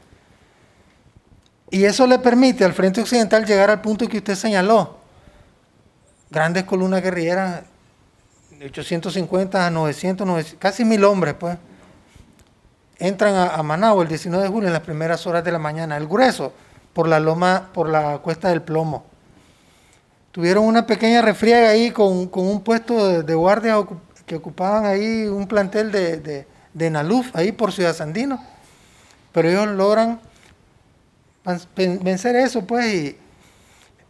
Y eso le permite al Frente Occidental llegar al punto que usted señaló. Grandes columnas guerrilleras, de 850 a 900, casi mil hombres, pues. Entran a, a, Managua el 19 de julio en las primeras horas de la mañana. El grueso por la loma, por la cuesta del plomo. Tuvieron una pequeña refriega ahí con, un puesto de, guardia que ocupaban ahí un plantel de, de, Naluf, ahí por Ciudad Sandino. Pero ellos logran vencer eso, pues, y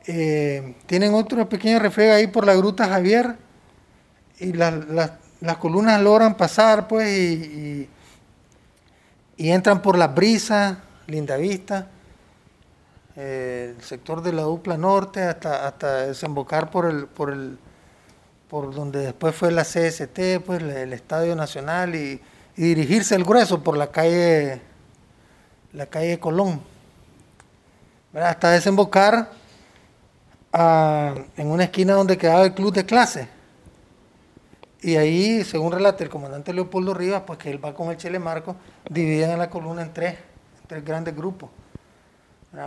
eh, tienen otra pequeña refriega ahí por la Gruta Javier, y las columnas logran pasar, pues, y, entran por la brisa, linda vista, el sector de la dupla norte hasta, hasta desembocar por el, por el por donde después fue la CST, pues el Estadio Nacional y, dirigirse el grueso por la calle la calle Colón. Hasta desembocar en una esquina donde quedaba el club de clase. Y ahí, según relata el comandante Leopoldo Rivas, pues que él va con el Chile Marco, dividen la columna en tres, en tres grandes grupos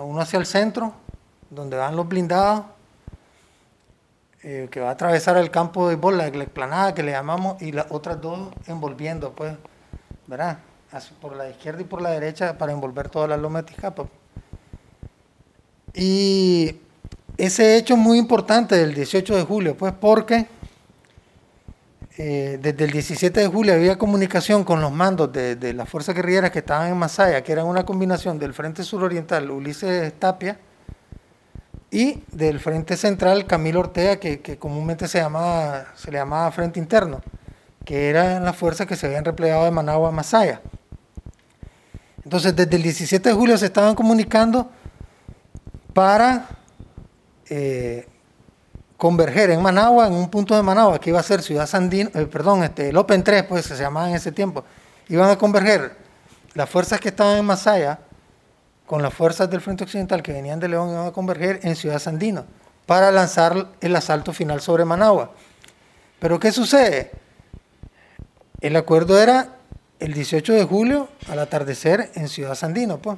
uno hacia el centro, donde van los blindados, eh, que va a atravesar el campo de bola, la explanada que le llamamos, y las otras dos envolviendo, pues, ¿verdad? por la izquierda y por la derecha para envolver toda la loma de Tizcapa. Y ese hecho es muy importante del 18 de julio, pues porque eh, desde el 17 de julio había comunicación con los mandos de, las fuerzas guerrilleras que estaban en Masaya, que eran una combinación del Frente Suroriental Ulises Tapia y del Frente Central Camilo Ortega, que, comúnmente se, llamaba, se le llamaba Frente Interno, que eran las fuerzas que se habían replegado de Managua a Masaya. Entonces, desde el 17 de julio se estaban comunicando para eh, converger en Managua, en un punto de Managua, que iba a ser Ciudad Sandino, eh, perdón, este, el Open 3, pues se llamaba en ese tiempo, iban a converger las fuerzas que estaban en Masaya con las fuerzas del Frente Occidental que venían de León, iban a converger en Ciudad Sandino para lanzar el asalto final sobre Managua. Pero ¿qué sucede? El acuerdo era el 18 de julio al atardecer en Ciudad Sandino, pues.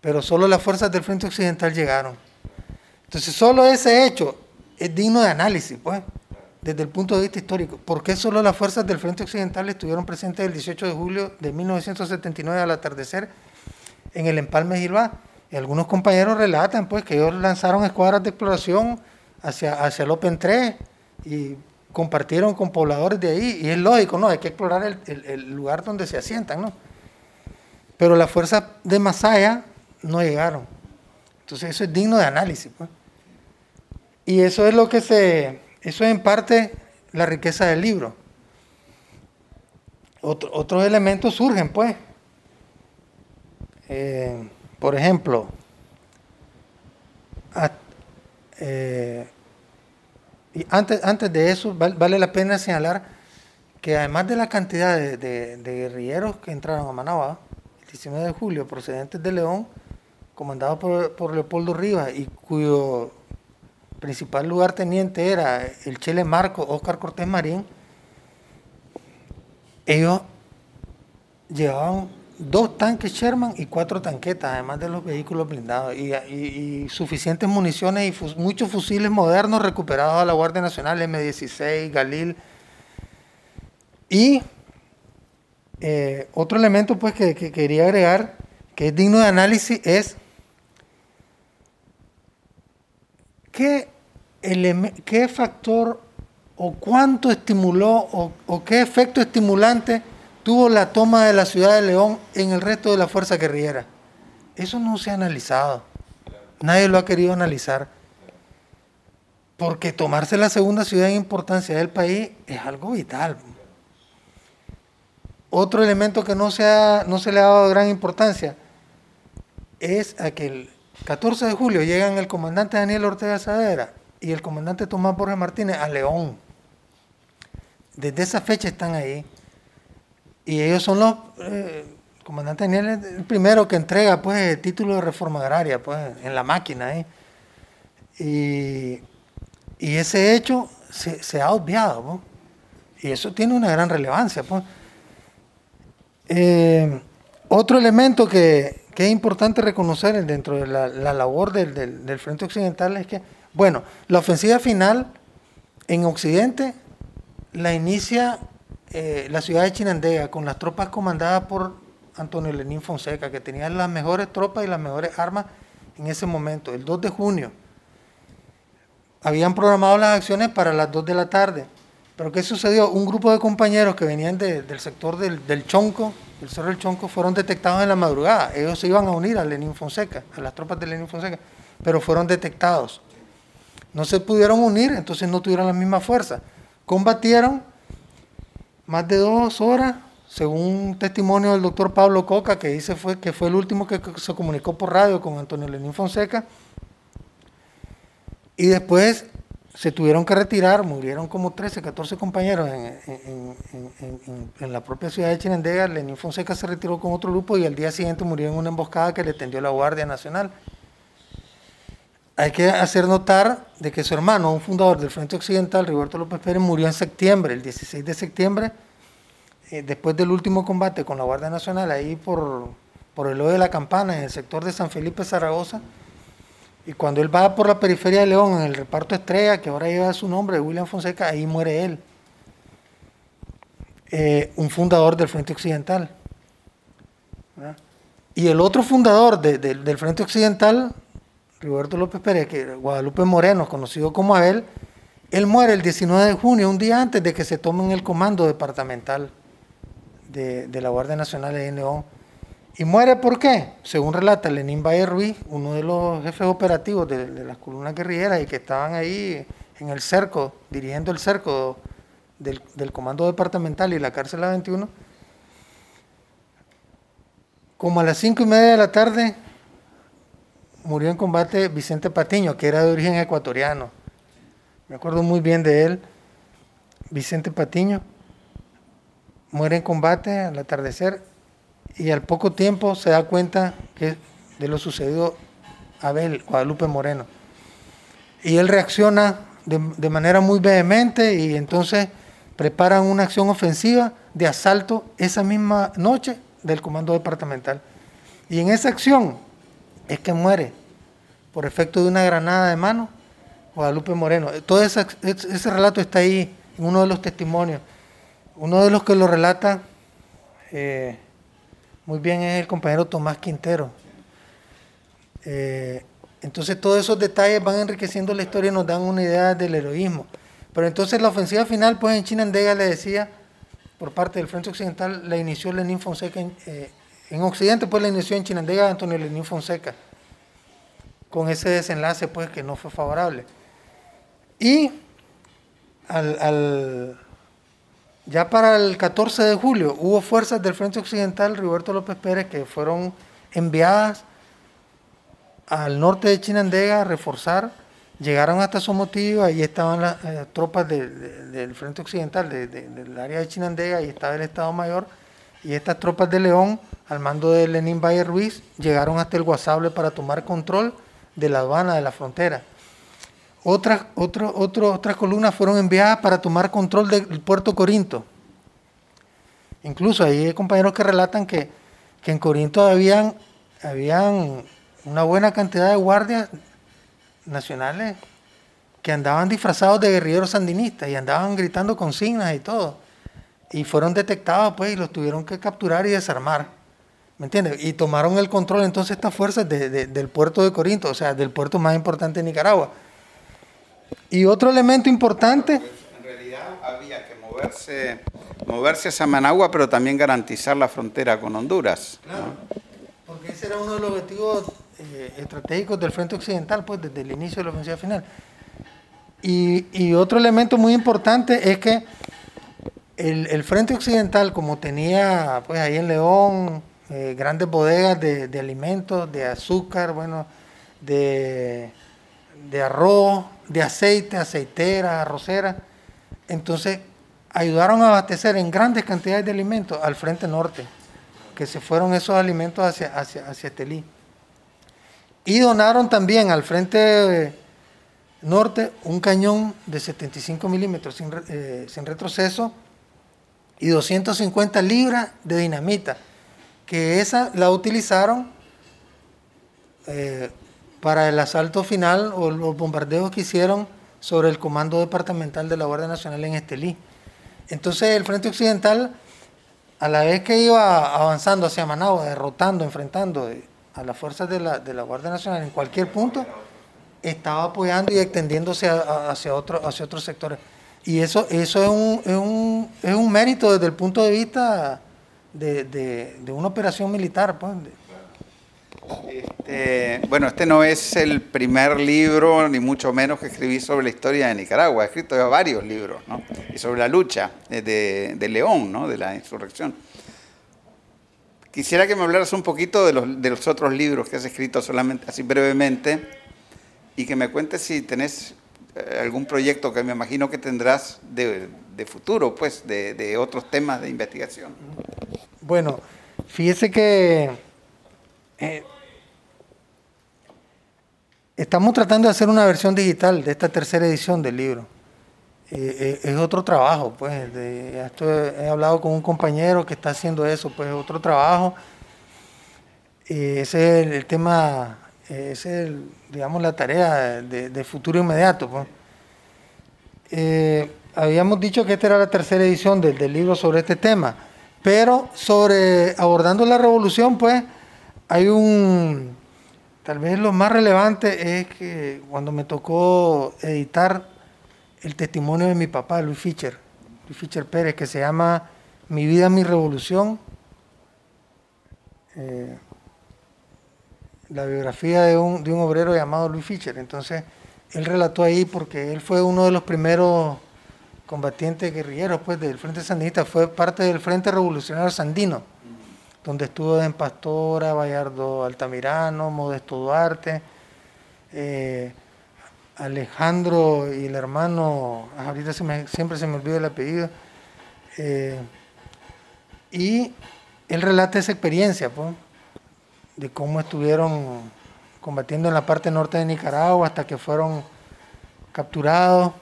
Pero solo las fuerzas del Frente Occidental llegaron. Entonces, solo ese hecho es digno de análisis, pues, desde el punto de vista histórico. ¿Por qué solo las fuerzas del Frente Occidental estuvieron presentes el 18 de julio de 1979 al atardecer en el empalme Gilbá? Y algunos compañeros relatan, pues, que ellos lanzaron escuadras de exploración hacia, hacia el Open 3 y compartieron con pobladores de ahí. Y es lógico, ¿no? Hay que explorar el, el lugar donde se asientan, ¿no? Pero las fuerzas de Masaya no llegaron. Entonces eso es digno de análisis. Pues. Y eso es lo que se, eso es en parte la riqueza del libro. otros elementos surgen, pues. Eh, por ejemplo, eh, y antes, de eso, vale, la pena señalar que además de la cantidad de, guerrilleros que entraron a Managua, el 19 de julio, procedentes de León, comandado por, por Leopoldo Rivas y cuyo principal lugarteniente era el Chile Marco Óscar Cortés Marín, ellos llevaban dos tanques Sherman y cuatro tanquetas, además de los vehículos blindados, y, suficientes municiones y muchos fusiles modernos recuperados a la Guardia Nacional, M16, Galil. Y eh, otro elemento pues que quería agregar, que es digno de análisis, es ¿qué, qué factor o cuánto estimuló o, qué efecto estimulante tuvo la toma de la ciudad de León en el resto de la fuerza guerrillera? Eso no se ha analizado. Nadie lo ha querido analizar. Porque tomarse la segunda ciudad en importancia del país es algo vital. Otro elemento que no se, no se le ha dado gran importancia, es a que 14 de julio llegan el comandante Daniel Ortega Saavedra y el comandante Tomás Borges Martínez a León. Desde esa fecha están ahí. Y ellos son los... Eh, comandante Daniel es el primero que entrega pues, el título de reforma agraria pues, en la máquina. Y, y, ese hecho se, se ha obviado. Pues. Y eso tiene una gran relevancia. Pues. Eh, otro elemento que, es importante reconocer dentro de la, la labor del, Frente Occidental es que, bueno, la ofensiva final en Occidente la inicia eh, la ciudad de Chinandega con las tropas comandadas por Antonio Lenín Fonseca, que tenía las mejores tropas y las mejores armas en ese momento, el 2 de junio. Habían programado las acciones para las 2 de la tarde. Pero ¿qué sucedió? Un grupo de compañeros que venían de, del sector del, Chonco, del Cerro del Chonco, fueron detectados en la madrugada. Ellos se iban a unir a Lenín Fonseca, a las tropas de Lenín Fonseca, pero fueron detectados. No se pudieron unir, entonces no tuvieron la misma fuerza. Combatieron más de dos horas, según un testimonio del doctor Pablo Coca, que dice fue, que fue el último que se comunicó por radio con Antonio Lenín Fonseca. Y después se tuvieron que retirar, murieron como 13, 14 compañeros en, en, en, en, la propia ciudad de Chinandega. Lenín Fonseca se retiró con otro grupo y al día siguiente murió en una emboscada que le tendió la Guardia Nacional. Hay que hacer notar de que su hermano, un fundador del Frente Occidental, Roberto López Pérez, murió en septiembre, el 16 de septiembre, eh, después del último combate con la Guardia Nacional, ahí por, por el ojo de la campana, en el sector de San Felipe, Zaragoza y cuando él va por la periferia de León, en el reparto Estrella, que ahora lleva su nombre, William Fonseca, ahí muere él. Eh, un fundador del Frente Occidental. Y el otro fundador de, de, del Frente Occidental, Roberto López Pérez, que Guadalupe Moreno, conocido como Abel, él muere el 19 de junio, un día antes de que se tomen el comando departamental de, de la Guardia Nacional en León. ¿Y muere por qué? Según relata Lenín Valle Ruiz, uno de los jefes operativos de, de, las columnas guerrilleras y que estaban ahí en el cerco, dirigiendo el cerco del, del comando departamental y la cárcel A21, como a las cinco y media de la tarde murió en combate Vicente Patiño, que era de origen ecuatoriano. Me acuerdo muy bien de él, Vicente Patiño. Muere en combate al atardecer y al poco tiempo se da cuenta que de lo sucedido a Abel Guadalupe Moreno. Y él reacciona de, de, manera muy vehemente y entonces preparan una acción ofensiva de asalto esa misma noche del comando departamental. Y en esa acción es que muere por efecto de una granada de mano Guadalupe Moreno. Todo ese, ese relato está ahí en uno de los testimonios. Uno de los que lo relata... Eh, muy bien es el compañero Tomás Quintero. Eh, entonces todos esos detalles van enriqueciendo la historia y nos dan una idea del heroísmo. Pero entonces la ofensiva final, pues en Chinandega le decía, por parte del Frente Occidental, la inició Lenín Fonseca, en, eh, en Occidente pues la inició en Chinandega Antonio Lenín Fonseca, con ese desenlace pues que no fue favorable. Y al ya para el 14 de julio hubo fuerzas del Frente Occidental Roberto López Pérez que fueron enviadas al norte de Chinandega a reforzar, llegaron hasta Somotillo, ahí estaban las eh, tropas de, de, del Frente Occidental de, del área de Chinandega, y estaba el Estado Mayor, y estas tropas de León, al mando de Lenín Valle Ruiz, llegaron hasta el Guasable para tomar control de la aduana de la frontera. Otras, otro, otro, otras columnas fueron enviadas para tomar control del puerto Corinto. Incluso hay compañeros que relatan que, en Corinto habían, habían una buena cantidad de guardias nacionales que andaban disfrazados de guerrilleros sandinistas y andaban gritando consignas y todo. Y fueron detectados pues y los tuvieron que capturar y desarmar. ¿Me entiendes? Y tomaron el control entonces estas fuerzas de, de, del puerto de Corinto, o sea, del puerto más importante de Nicaragua. Y otro elemento importante... En realidad había que moverse, moverse hacia Managua, pero también garantizar la frontera con Honduras. Claro, ¿no? porque ese era uno de los objetivos eh, estratégicos del Frente Occidental, pues desde el inicio de la ofensiva final. Y, y otro elemento muy importante es que el, el, Frente Occidental, como tenía pues ahí en León eh, grandes bodegas de, de, alimentos, de azúcar, bueno, de, de arroz, de aceite, aceitera, arrocera. Entonces, ayudaron a abastecer en grandes cantidades de alimentos al frente norte, que se fueron esos alimentos hacia, hacia, hacia Estelí. Y donaron también al frente norte un cañón de 75 milímetros sin, eh, sin retroceso y 250 libras de dinamita, que esa la utilizaron eh, para el asalto final o los bombardeos que hicieron sobre el Comando Departamental de la Guardia Nacional en Estelí. Entonces el Frente Occidental, a la vez que iba avanzando hacia Managua, derrotando, enfrentando a las fuerzas de la, Guardia Nacional en cualquier punto, estaba apoyando y extendiéndose hacia, otro, hacia otros sectores. Y eso, eso es, un, es, un, es un mérito desde el punto de vista de, de, una operación militar. Pues. Este, bueno, este no es el primer libro, ni mucho menos que escribí sobre la historia de Nicaragua. He escrito ya varios libros, ¿no? Y sobre la lucha de, de León, ¿no? De la insurrección. Quisiera que me hablaras un poquito de los, de los otros libros que has escrito solamente, así brevemente, y que me cuentes si tenés eh, algún proyecto que me imagino que tendrás de, futuro, pues, de, otros temas de investigación. Bueno, fíjese que eh, estamos tratando de hacer una versión digital de esta tercera edición del libro. Eh, es otro trabajo, pues. he hablado con un compañero que está haciendo eso, pues, otro trabajo. ese es el tema es el, digamos, la tarea de, futuro inmediato. Pues. Eh, habíamos dicho que esta era la tercera edición del, libro sobre este tema, pero sobre abordando la revolución, pues hay un, tal vez lo más relevante es que cuando me tocó editar el testimonio de mi papá, Luis Fischer, Luis Fischer Pérez, que se llama Mi vida, mi revolución. Eh, la biografía de un, de un obrero llamado Luis Fischer. Entonces, él relató ahí porque él fue uno de los primeros combatientes guerrilleros pues, del Frente Sandinista, fue parte del Frente Revolucionario Sandino, donde estuvo en Pastora, Bayardo Altamirano, Modesto Duarte, eh, Alejandro y el hermano, ahorita siempre se me olvida el apellido, eh, y él relata esa experiencia, pues, de cómo estuvieron combatiendo en la parte norte de Nicaragua hasta que fueron capturados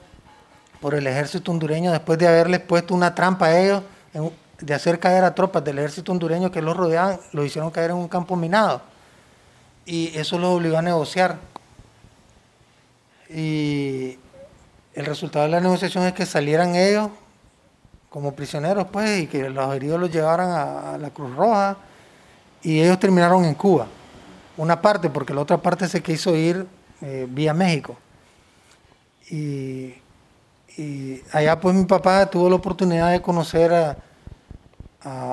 por el ejército hondureño después de haberles puesto una trampa a ellos, de hacer caer a tropas del ejército hondureño que los rodeaban, los hicieron caer en un campo minado. Y eso los obligó a negociar. Y el resultado de la negociación es que salieran ellos como prisioneros, pues, y que los heridos los llevaran a la Cruz Roja y ellos terminaron en Cuba. Una parte, porque la otra parte se quiso ir eh, vía México. Y, allá pues mi papá tuvo la oportunidad de conocer a,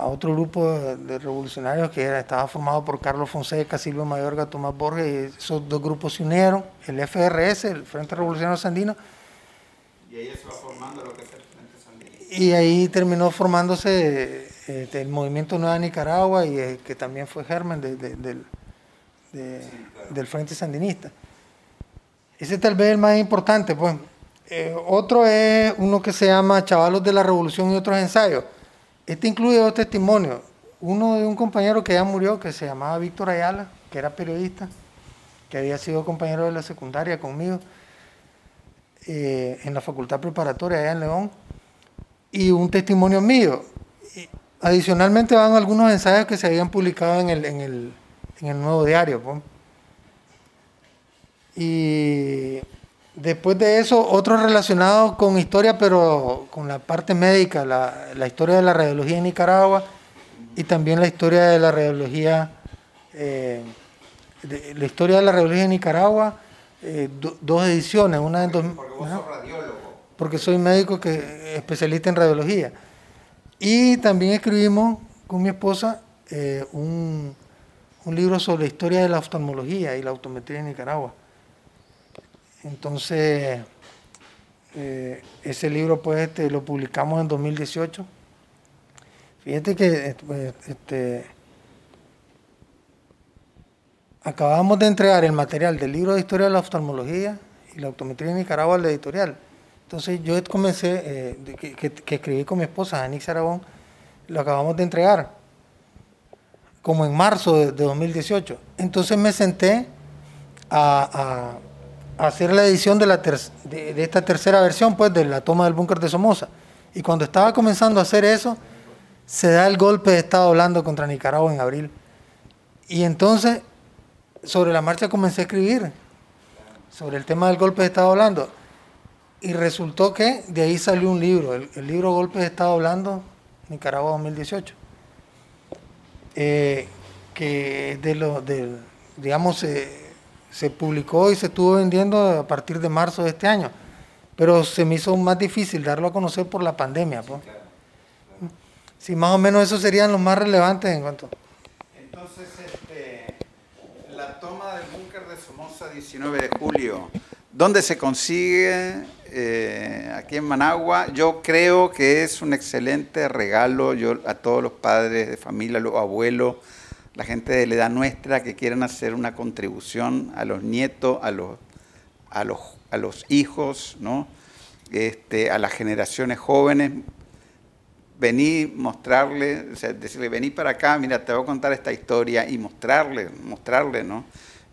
otro grupo de, revolucionarios que era, estaba formado por Carlos Fonseca, Silvio Mayorga, Tomás Borges, y esos dos grupos se unieron, el FRS, el Frente Revolucionario Sandino. Y ahí se va formando lo que es el Frente Sandino. Y ahí terminó formándose eh, del movimiento Nueva Nicaragua y eh, que también fue germen del, Frente Sandinista. Ese tal vez es el más importante. Pues. Eh, otro es uno que se llama Chavalos de la Revolución y otros ensayos. Este incluye dos testimonios. Uno de un compañero que ya murió, que se llamaba Víctor Ayala, que era periodista, que había sido compañero de la secundaria conmigo en la facultad preparatoria allá en León, y un testimonio mío. Adicionalmente van algunos ensayos que se habían publicado en el, en el, en el nuevo diario. Y después de eso, otros relacionados con historia, pero con la parte médica, la, la historia de la radiología en Nicaragua y también la historia de la radiología, eh, la historia de la radiología en Nicaragua, eh, dos ediciones, una en dos, porque vos sos radiólogo. Porque soy médico que especialista en radiología. Y también escribimos con mi esposa eh, un, libro sobre la historia de la oftalmología y la optometría en Nicaragua. Entonces, eh, ese libro pues este, lo publicamos en 2018. Fíjate que este, acabamos de entregar el material del libro de historia de la oftalmología y la optometría en Nicaragua al editorial. Entonces yo comencé, eh, que, escribí con mi esposa, Anix Aragón, lo acabamos de entregar, como en marzo de, 2018. Entonces me senté a, hacer la edición de, la de, esta tercera versión, pues, de la toma del búnker de Somoza. Y cuando estaba comenzando a hacer eso, se da el golpe de Estado hablando contra Nicaragua en abril. Y entonces, sobre la marcha comencé a escribir sobre el tema del golpe de Estado hablando. Y resultó que de ahí salió un libro, el, libro Golpe de Estado hablando, Nicaragua 2018. Eh, que de lo, de, digamos, se publicó y se estuvo vendiendo a partir de marzo de este año. Pero se me hizo más difícil darlo a conocer por la pandemia. Pues. Sí, más o menos esos serían los más relevantes en cuanto. Entonces, este, la toma del búnker de Somoza 19 de julio, ¿dónde se consigue? Eh, aquí en Managua. Yo creo que es un excelente regalo yo, a todos los padres de familia, los abuelos, la gente de la edad nuestra que quieran hacer una contribución a los nietos, a los, a los, a los hijos, ¿no? este, a las generaciones jóvenes vení, mostrarle, o sea, decirle, vení para acá, mira, te voy a contar esta historia y mostrarle, mostrarle, ¿no?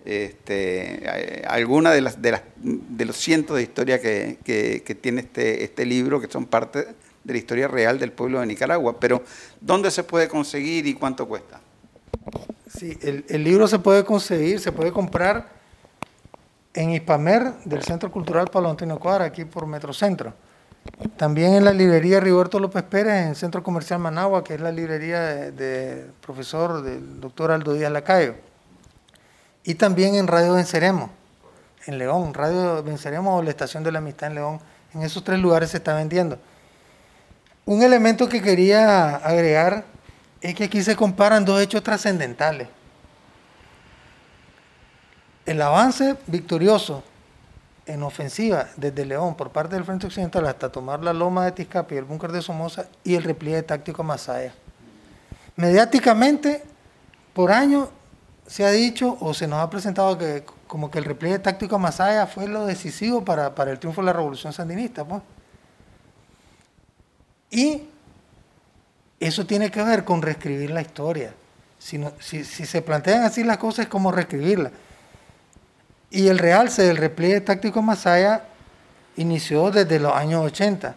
Este, alguna de, las, de, las, de los cientos de historias que, que, tiene este, este libro, que son parte de la historia real del pueblo de Nicaragua. Pero, ¿dónde se puede conseguir y cuánto cuesta? Sí, el, libro se puede conseguir, se puede comprar en Hispamer del Centro Cultural Pablo Antonio Cuadra, aquí por Metrocentro. También en la librería Rigoberto López Pérez, en Centro Comercial Managua, que es la librería del de profesor del doctor Aldo Díaz Lacayo. Y también en Radio Venceremos, en León, Radio Venceremos o la Estación de la Amistad en León. En esos tres lugares se está vendiendo. Un elemento que quería agregar es que aquí se comparan dos hechos trascendentales. El avance victorioso en ofensiva desde León por parte del Frente Occidental hasta tomar la loma de Tizcapi y el búnker de Somoza y el repliegue táctico Masaya. Mediáticamente, por año se ha dicho o se nos ha presentado que como que el repliegue táctico Masaya fue lo decisivo para, el triunfo de la revolución sandinista. Pues. Y eso tiene que ver con reescribir la historia. Si, si, si se plantean así las cosas es como reescribirla. Y el realce del repliegue táctico Masaya inició desde los años 80.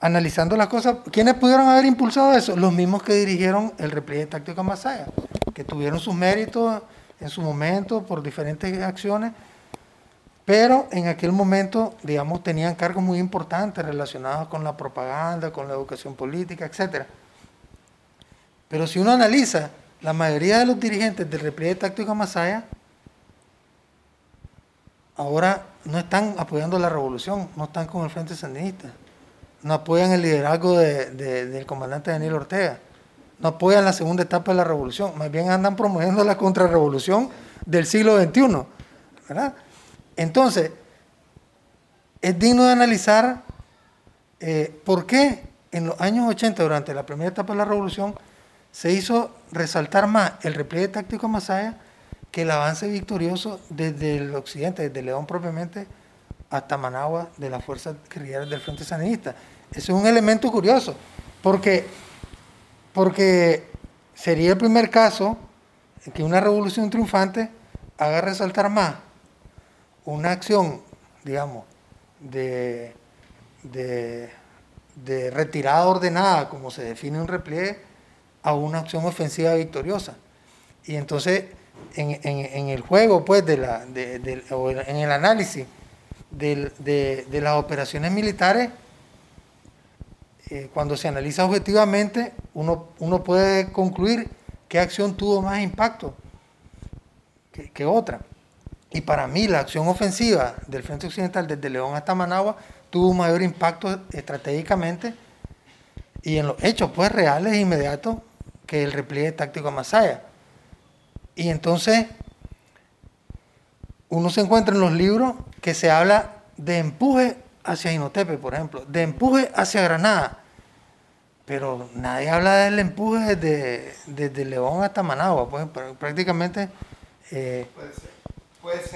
Analizando las cosas, ¿quiénes pudieron haber impulsado eso? Los mismos que dirigieron el repliegue táctico Masaya, que tuvieron sus méritos en su momento por diferentes acciones, pero en aquel momento, digamos, tenían cargos muy importantes relacionados con la propaganda, con la educación política, etc. Pero si uno analiza, la mayoría de los dirigentes del repliegue táctico Masaya ahora no están apoyando la revolución, no están con el Frente Sandinista, no apoyan el liderazgo del comandante Daniel Ortega, no apoyan la segunda etapa de la revolución, más bien andan promoviendo la contrarrevolución del siglo XXI. ¿verdad? Entonces, es digno de analizar eh, por qué en los años 80, durante la primera etapa de la revolución, se hizo resaltar más el repliegue táctico Masaya que el avance victorioso desde el occidente, desde León propiamente, hasta Managua, de las fuerzas guerrilleras del Frente Sandinista. Ese es un elemento curioso, porque, porque sería el primer caso en que una revolución triunfante haga resaltar más una acción, digamos, de, de, de retirada ordenada, como se define un repliegue, a una acción ofensiva victoriosa. Y entonces en, el juego, pues, de la, o en el análisis de, las operaciones militares, eh, cuando se analiza objetivamente, uno, uno puede concluir qué acción tuvo más impacto que, otra. Y para mí la acción ofensiva del Frente Occidental desde León hasta Managua tuvo un mayor impacto estratégicamente y en los hechos pues reales e inmediatos que el repliegue táctico a Masaya. Y entonces uno se encuentra en los libros que se habla de empuje hacia Inotepe, por ejemplo, de empuje hacia Granada. pero nadie habla del empuje desde, desde León hasta Managua, pues prácticamente... Eh, puede, ser,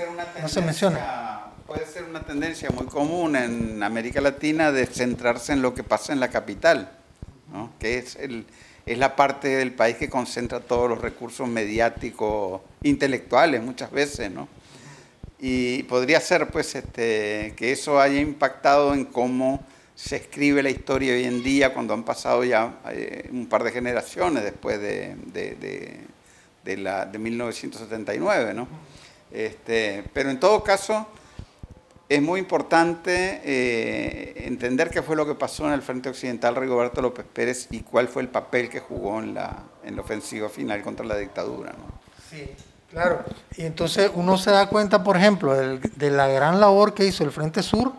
una tendencia, no se menciona. Puede ser una tendencia muy común en América Latina de centrarse en lo que pasa en la capital, ¿no? que es, el, es la parte del país que concentra todos los recursos mediáticos, intelectuales muchas veces, ¿no? Y podría ser pues este, que eso haya impactado en cómo se escribe la historia hoy en día cuando han pasado ya eh, un par de generaciones después de, de, la, de 1979. ¿no? Este, pero en todo caso, es muy importante eh, entender qué fue lo que pasó en el Frente Occidental Rigoberto López Pérez y cuál fue el papel que jugó en la, en la ofensiva final contra la dictadura. Sí. Claro, y entonces uno se da cuenta, por ejemplo, de, la gran labor que hizo el Frente Sur.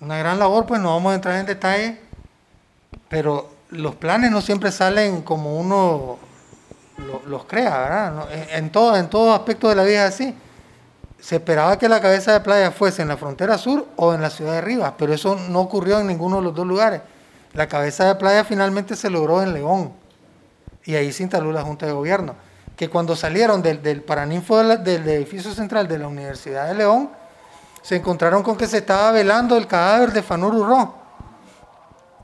Una gran labor, pues no vamos a entrar en detalle, pero los planes no siempre salen como uno los crea, ¿verdad? En, todo, en todo aspecto de la vida es así. Se esperaba que la cabeza de playa fuese en la frontera sur o en la ciudad de Rivas, pero eso no ocurrió en ninguno de los dos lugares. La cabeza de playa finalmente se logró en León y ahí se instaló la Junta de Gobierno que cuando salieron del, paraninfo del, edificio central de la Universidad de León, se encontraron con que se estaba velando el cadáver de Fanur Urró,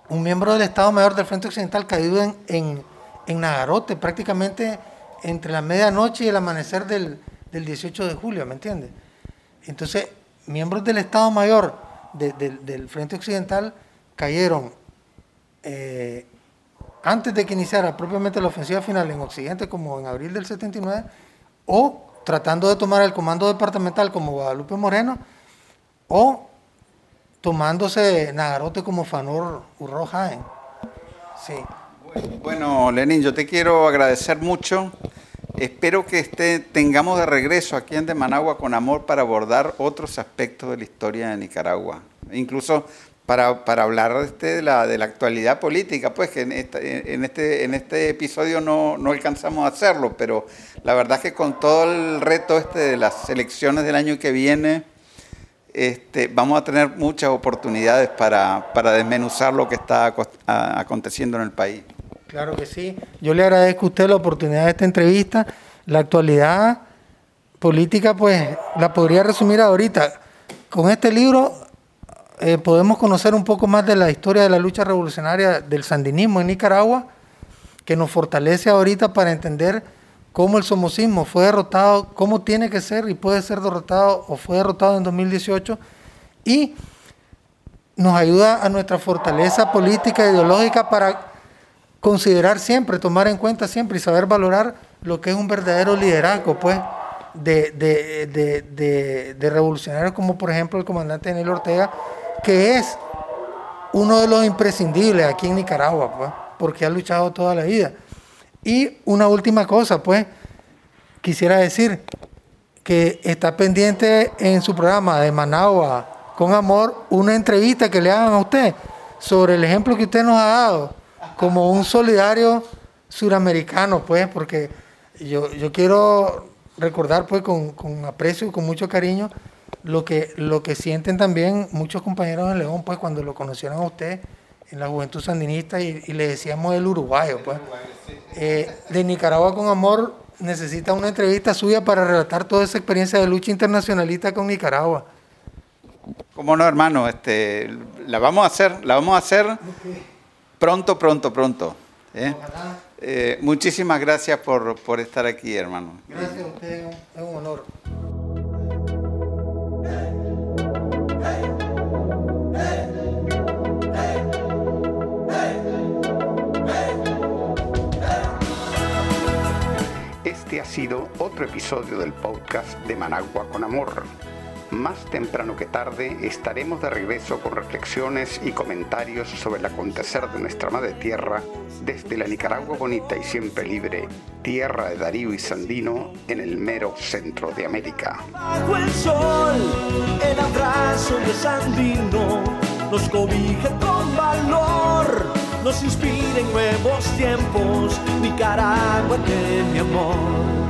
un miembro del Estado Mayor del Frente Occidental caído en, en Nagarote, prácticamente entre la medianoche y el amanecer del, del 18 de julio, ¿me entiendes? Entonces, miembros del Estado Mayor del Frente Occidental cayeron eh, antes de que iniciara propiamente la ofensiva final en Occidente, como en abril del 79, o tratando de tomar el comando departamental como Guadalupe Moreno, o tomándose Nagarote como Fanor Urroja. Sí. Bueno, Lenin, yo te quiero agradecer mucho. Espero que este, tengamos de regreso aquí en De Managua con amor para abordar otros aspectos de la historia de Nicaragua. Incluso para, para hablar este, de, la, de la actualidad política, pues que en, en, este, en este episodio no, no, alcanzamos a hacerlo, pero la verdad es que con todo el reto este de las elecciones del año que viene, este, vamos a tener muchas oportunidades para, para desmenuzar lo que está aconteciendo en el país. Claro que sí. Yo le agradezco a usted la oportunidad de esta entrevista. La actualidad política, pues, la podría resumir ahorita. Con este libro eh, podemos conocer un poco más de la historia de la lucha revolucionaria del sandinismo en Nicaragua, que nos fortalece ahorita para entender cómo el somocismo fue derrotado, cómo tiene que ser y puede ser derrotado o fue derrotado en 2018, y nos ayuda a nuestra fortaleza política e ideológica para considerar siempre, tomar en cuenta siempre y saber valorar lo que es un verdadero liderazgo, pues, de, de, de revolucionarios como por ejemplo el comandante Daniel Ortega, que es uno de los imprescindibles aquí en Nicaragua, pues, porque ha luchado toda la vida. Y una última cosa, pues, quisiera decir que está pendiente en su programa de Managua con Amor una entrevista que le hagan a usted sobre el ejemplo que usted nos ha dado como un solidario suramericano, pues, porque yo, yo quiero recordar, pues, con, con aprecio y con mucho cariño lo que, lo que sienten también muchos compañeros en León, pues cuando lo conocieron a usted en la Juventud Sandinista y, le decíamos el uruguayo, pues. Eh, de Nicaragua con Amor necesita una entrevista suya para relatar toda esa experiencia de lucha internacionalista con Nicaragua. ¿Cómo no, hermano? Este, la vamos a hacer, la vamos a hacer pronto, pronto, pronto. ¿eh? Eh, muchísimas gracias por, por, estar aquí, hermano. Gracias a usted, es un honor. Este ha sido otro episodio del podcast de Managua con Amor. Más temprano que tarde estaremos de regreso con reflexiones y comentarios sobre el acontecer de nuestra madre tierra desde la Nicaragua bonita y siempre libre, tierra de Darío y Sandino en el mero centro de América. Bajo el sol, el abrazo de Sandino nos cobija con valor, nos inspira en nuevos tiempos, Nicaragua de mi amor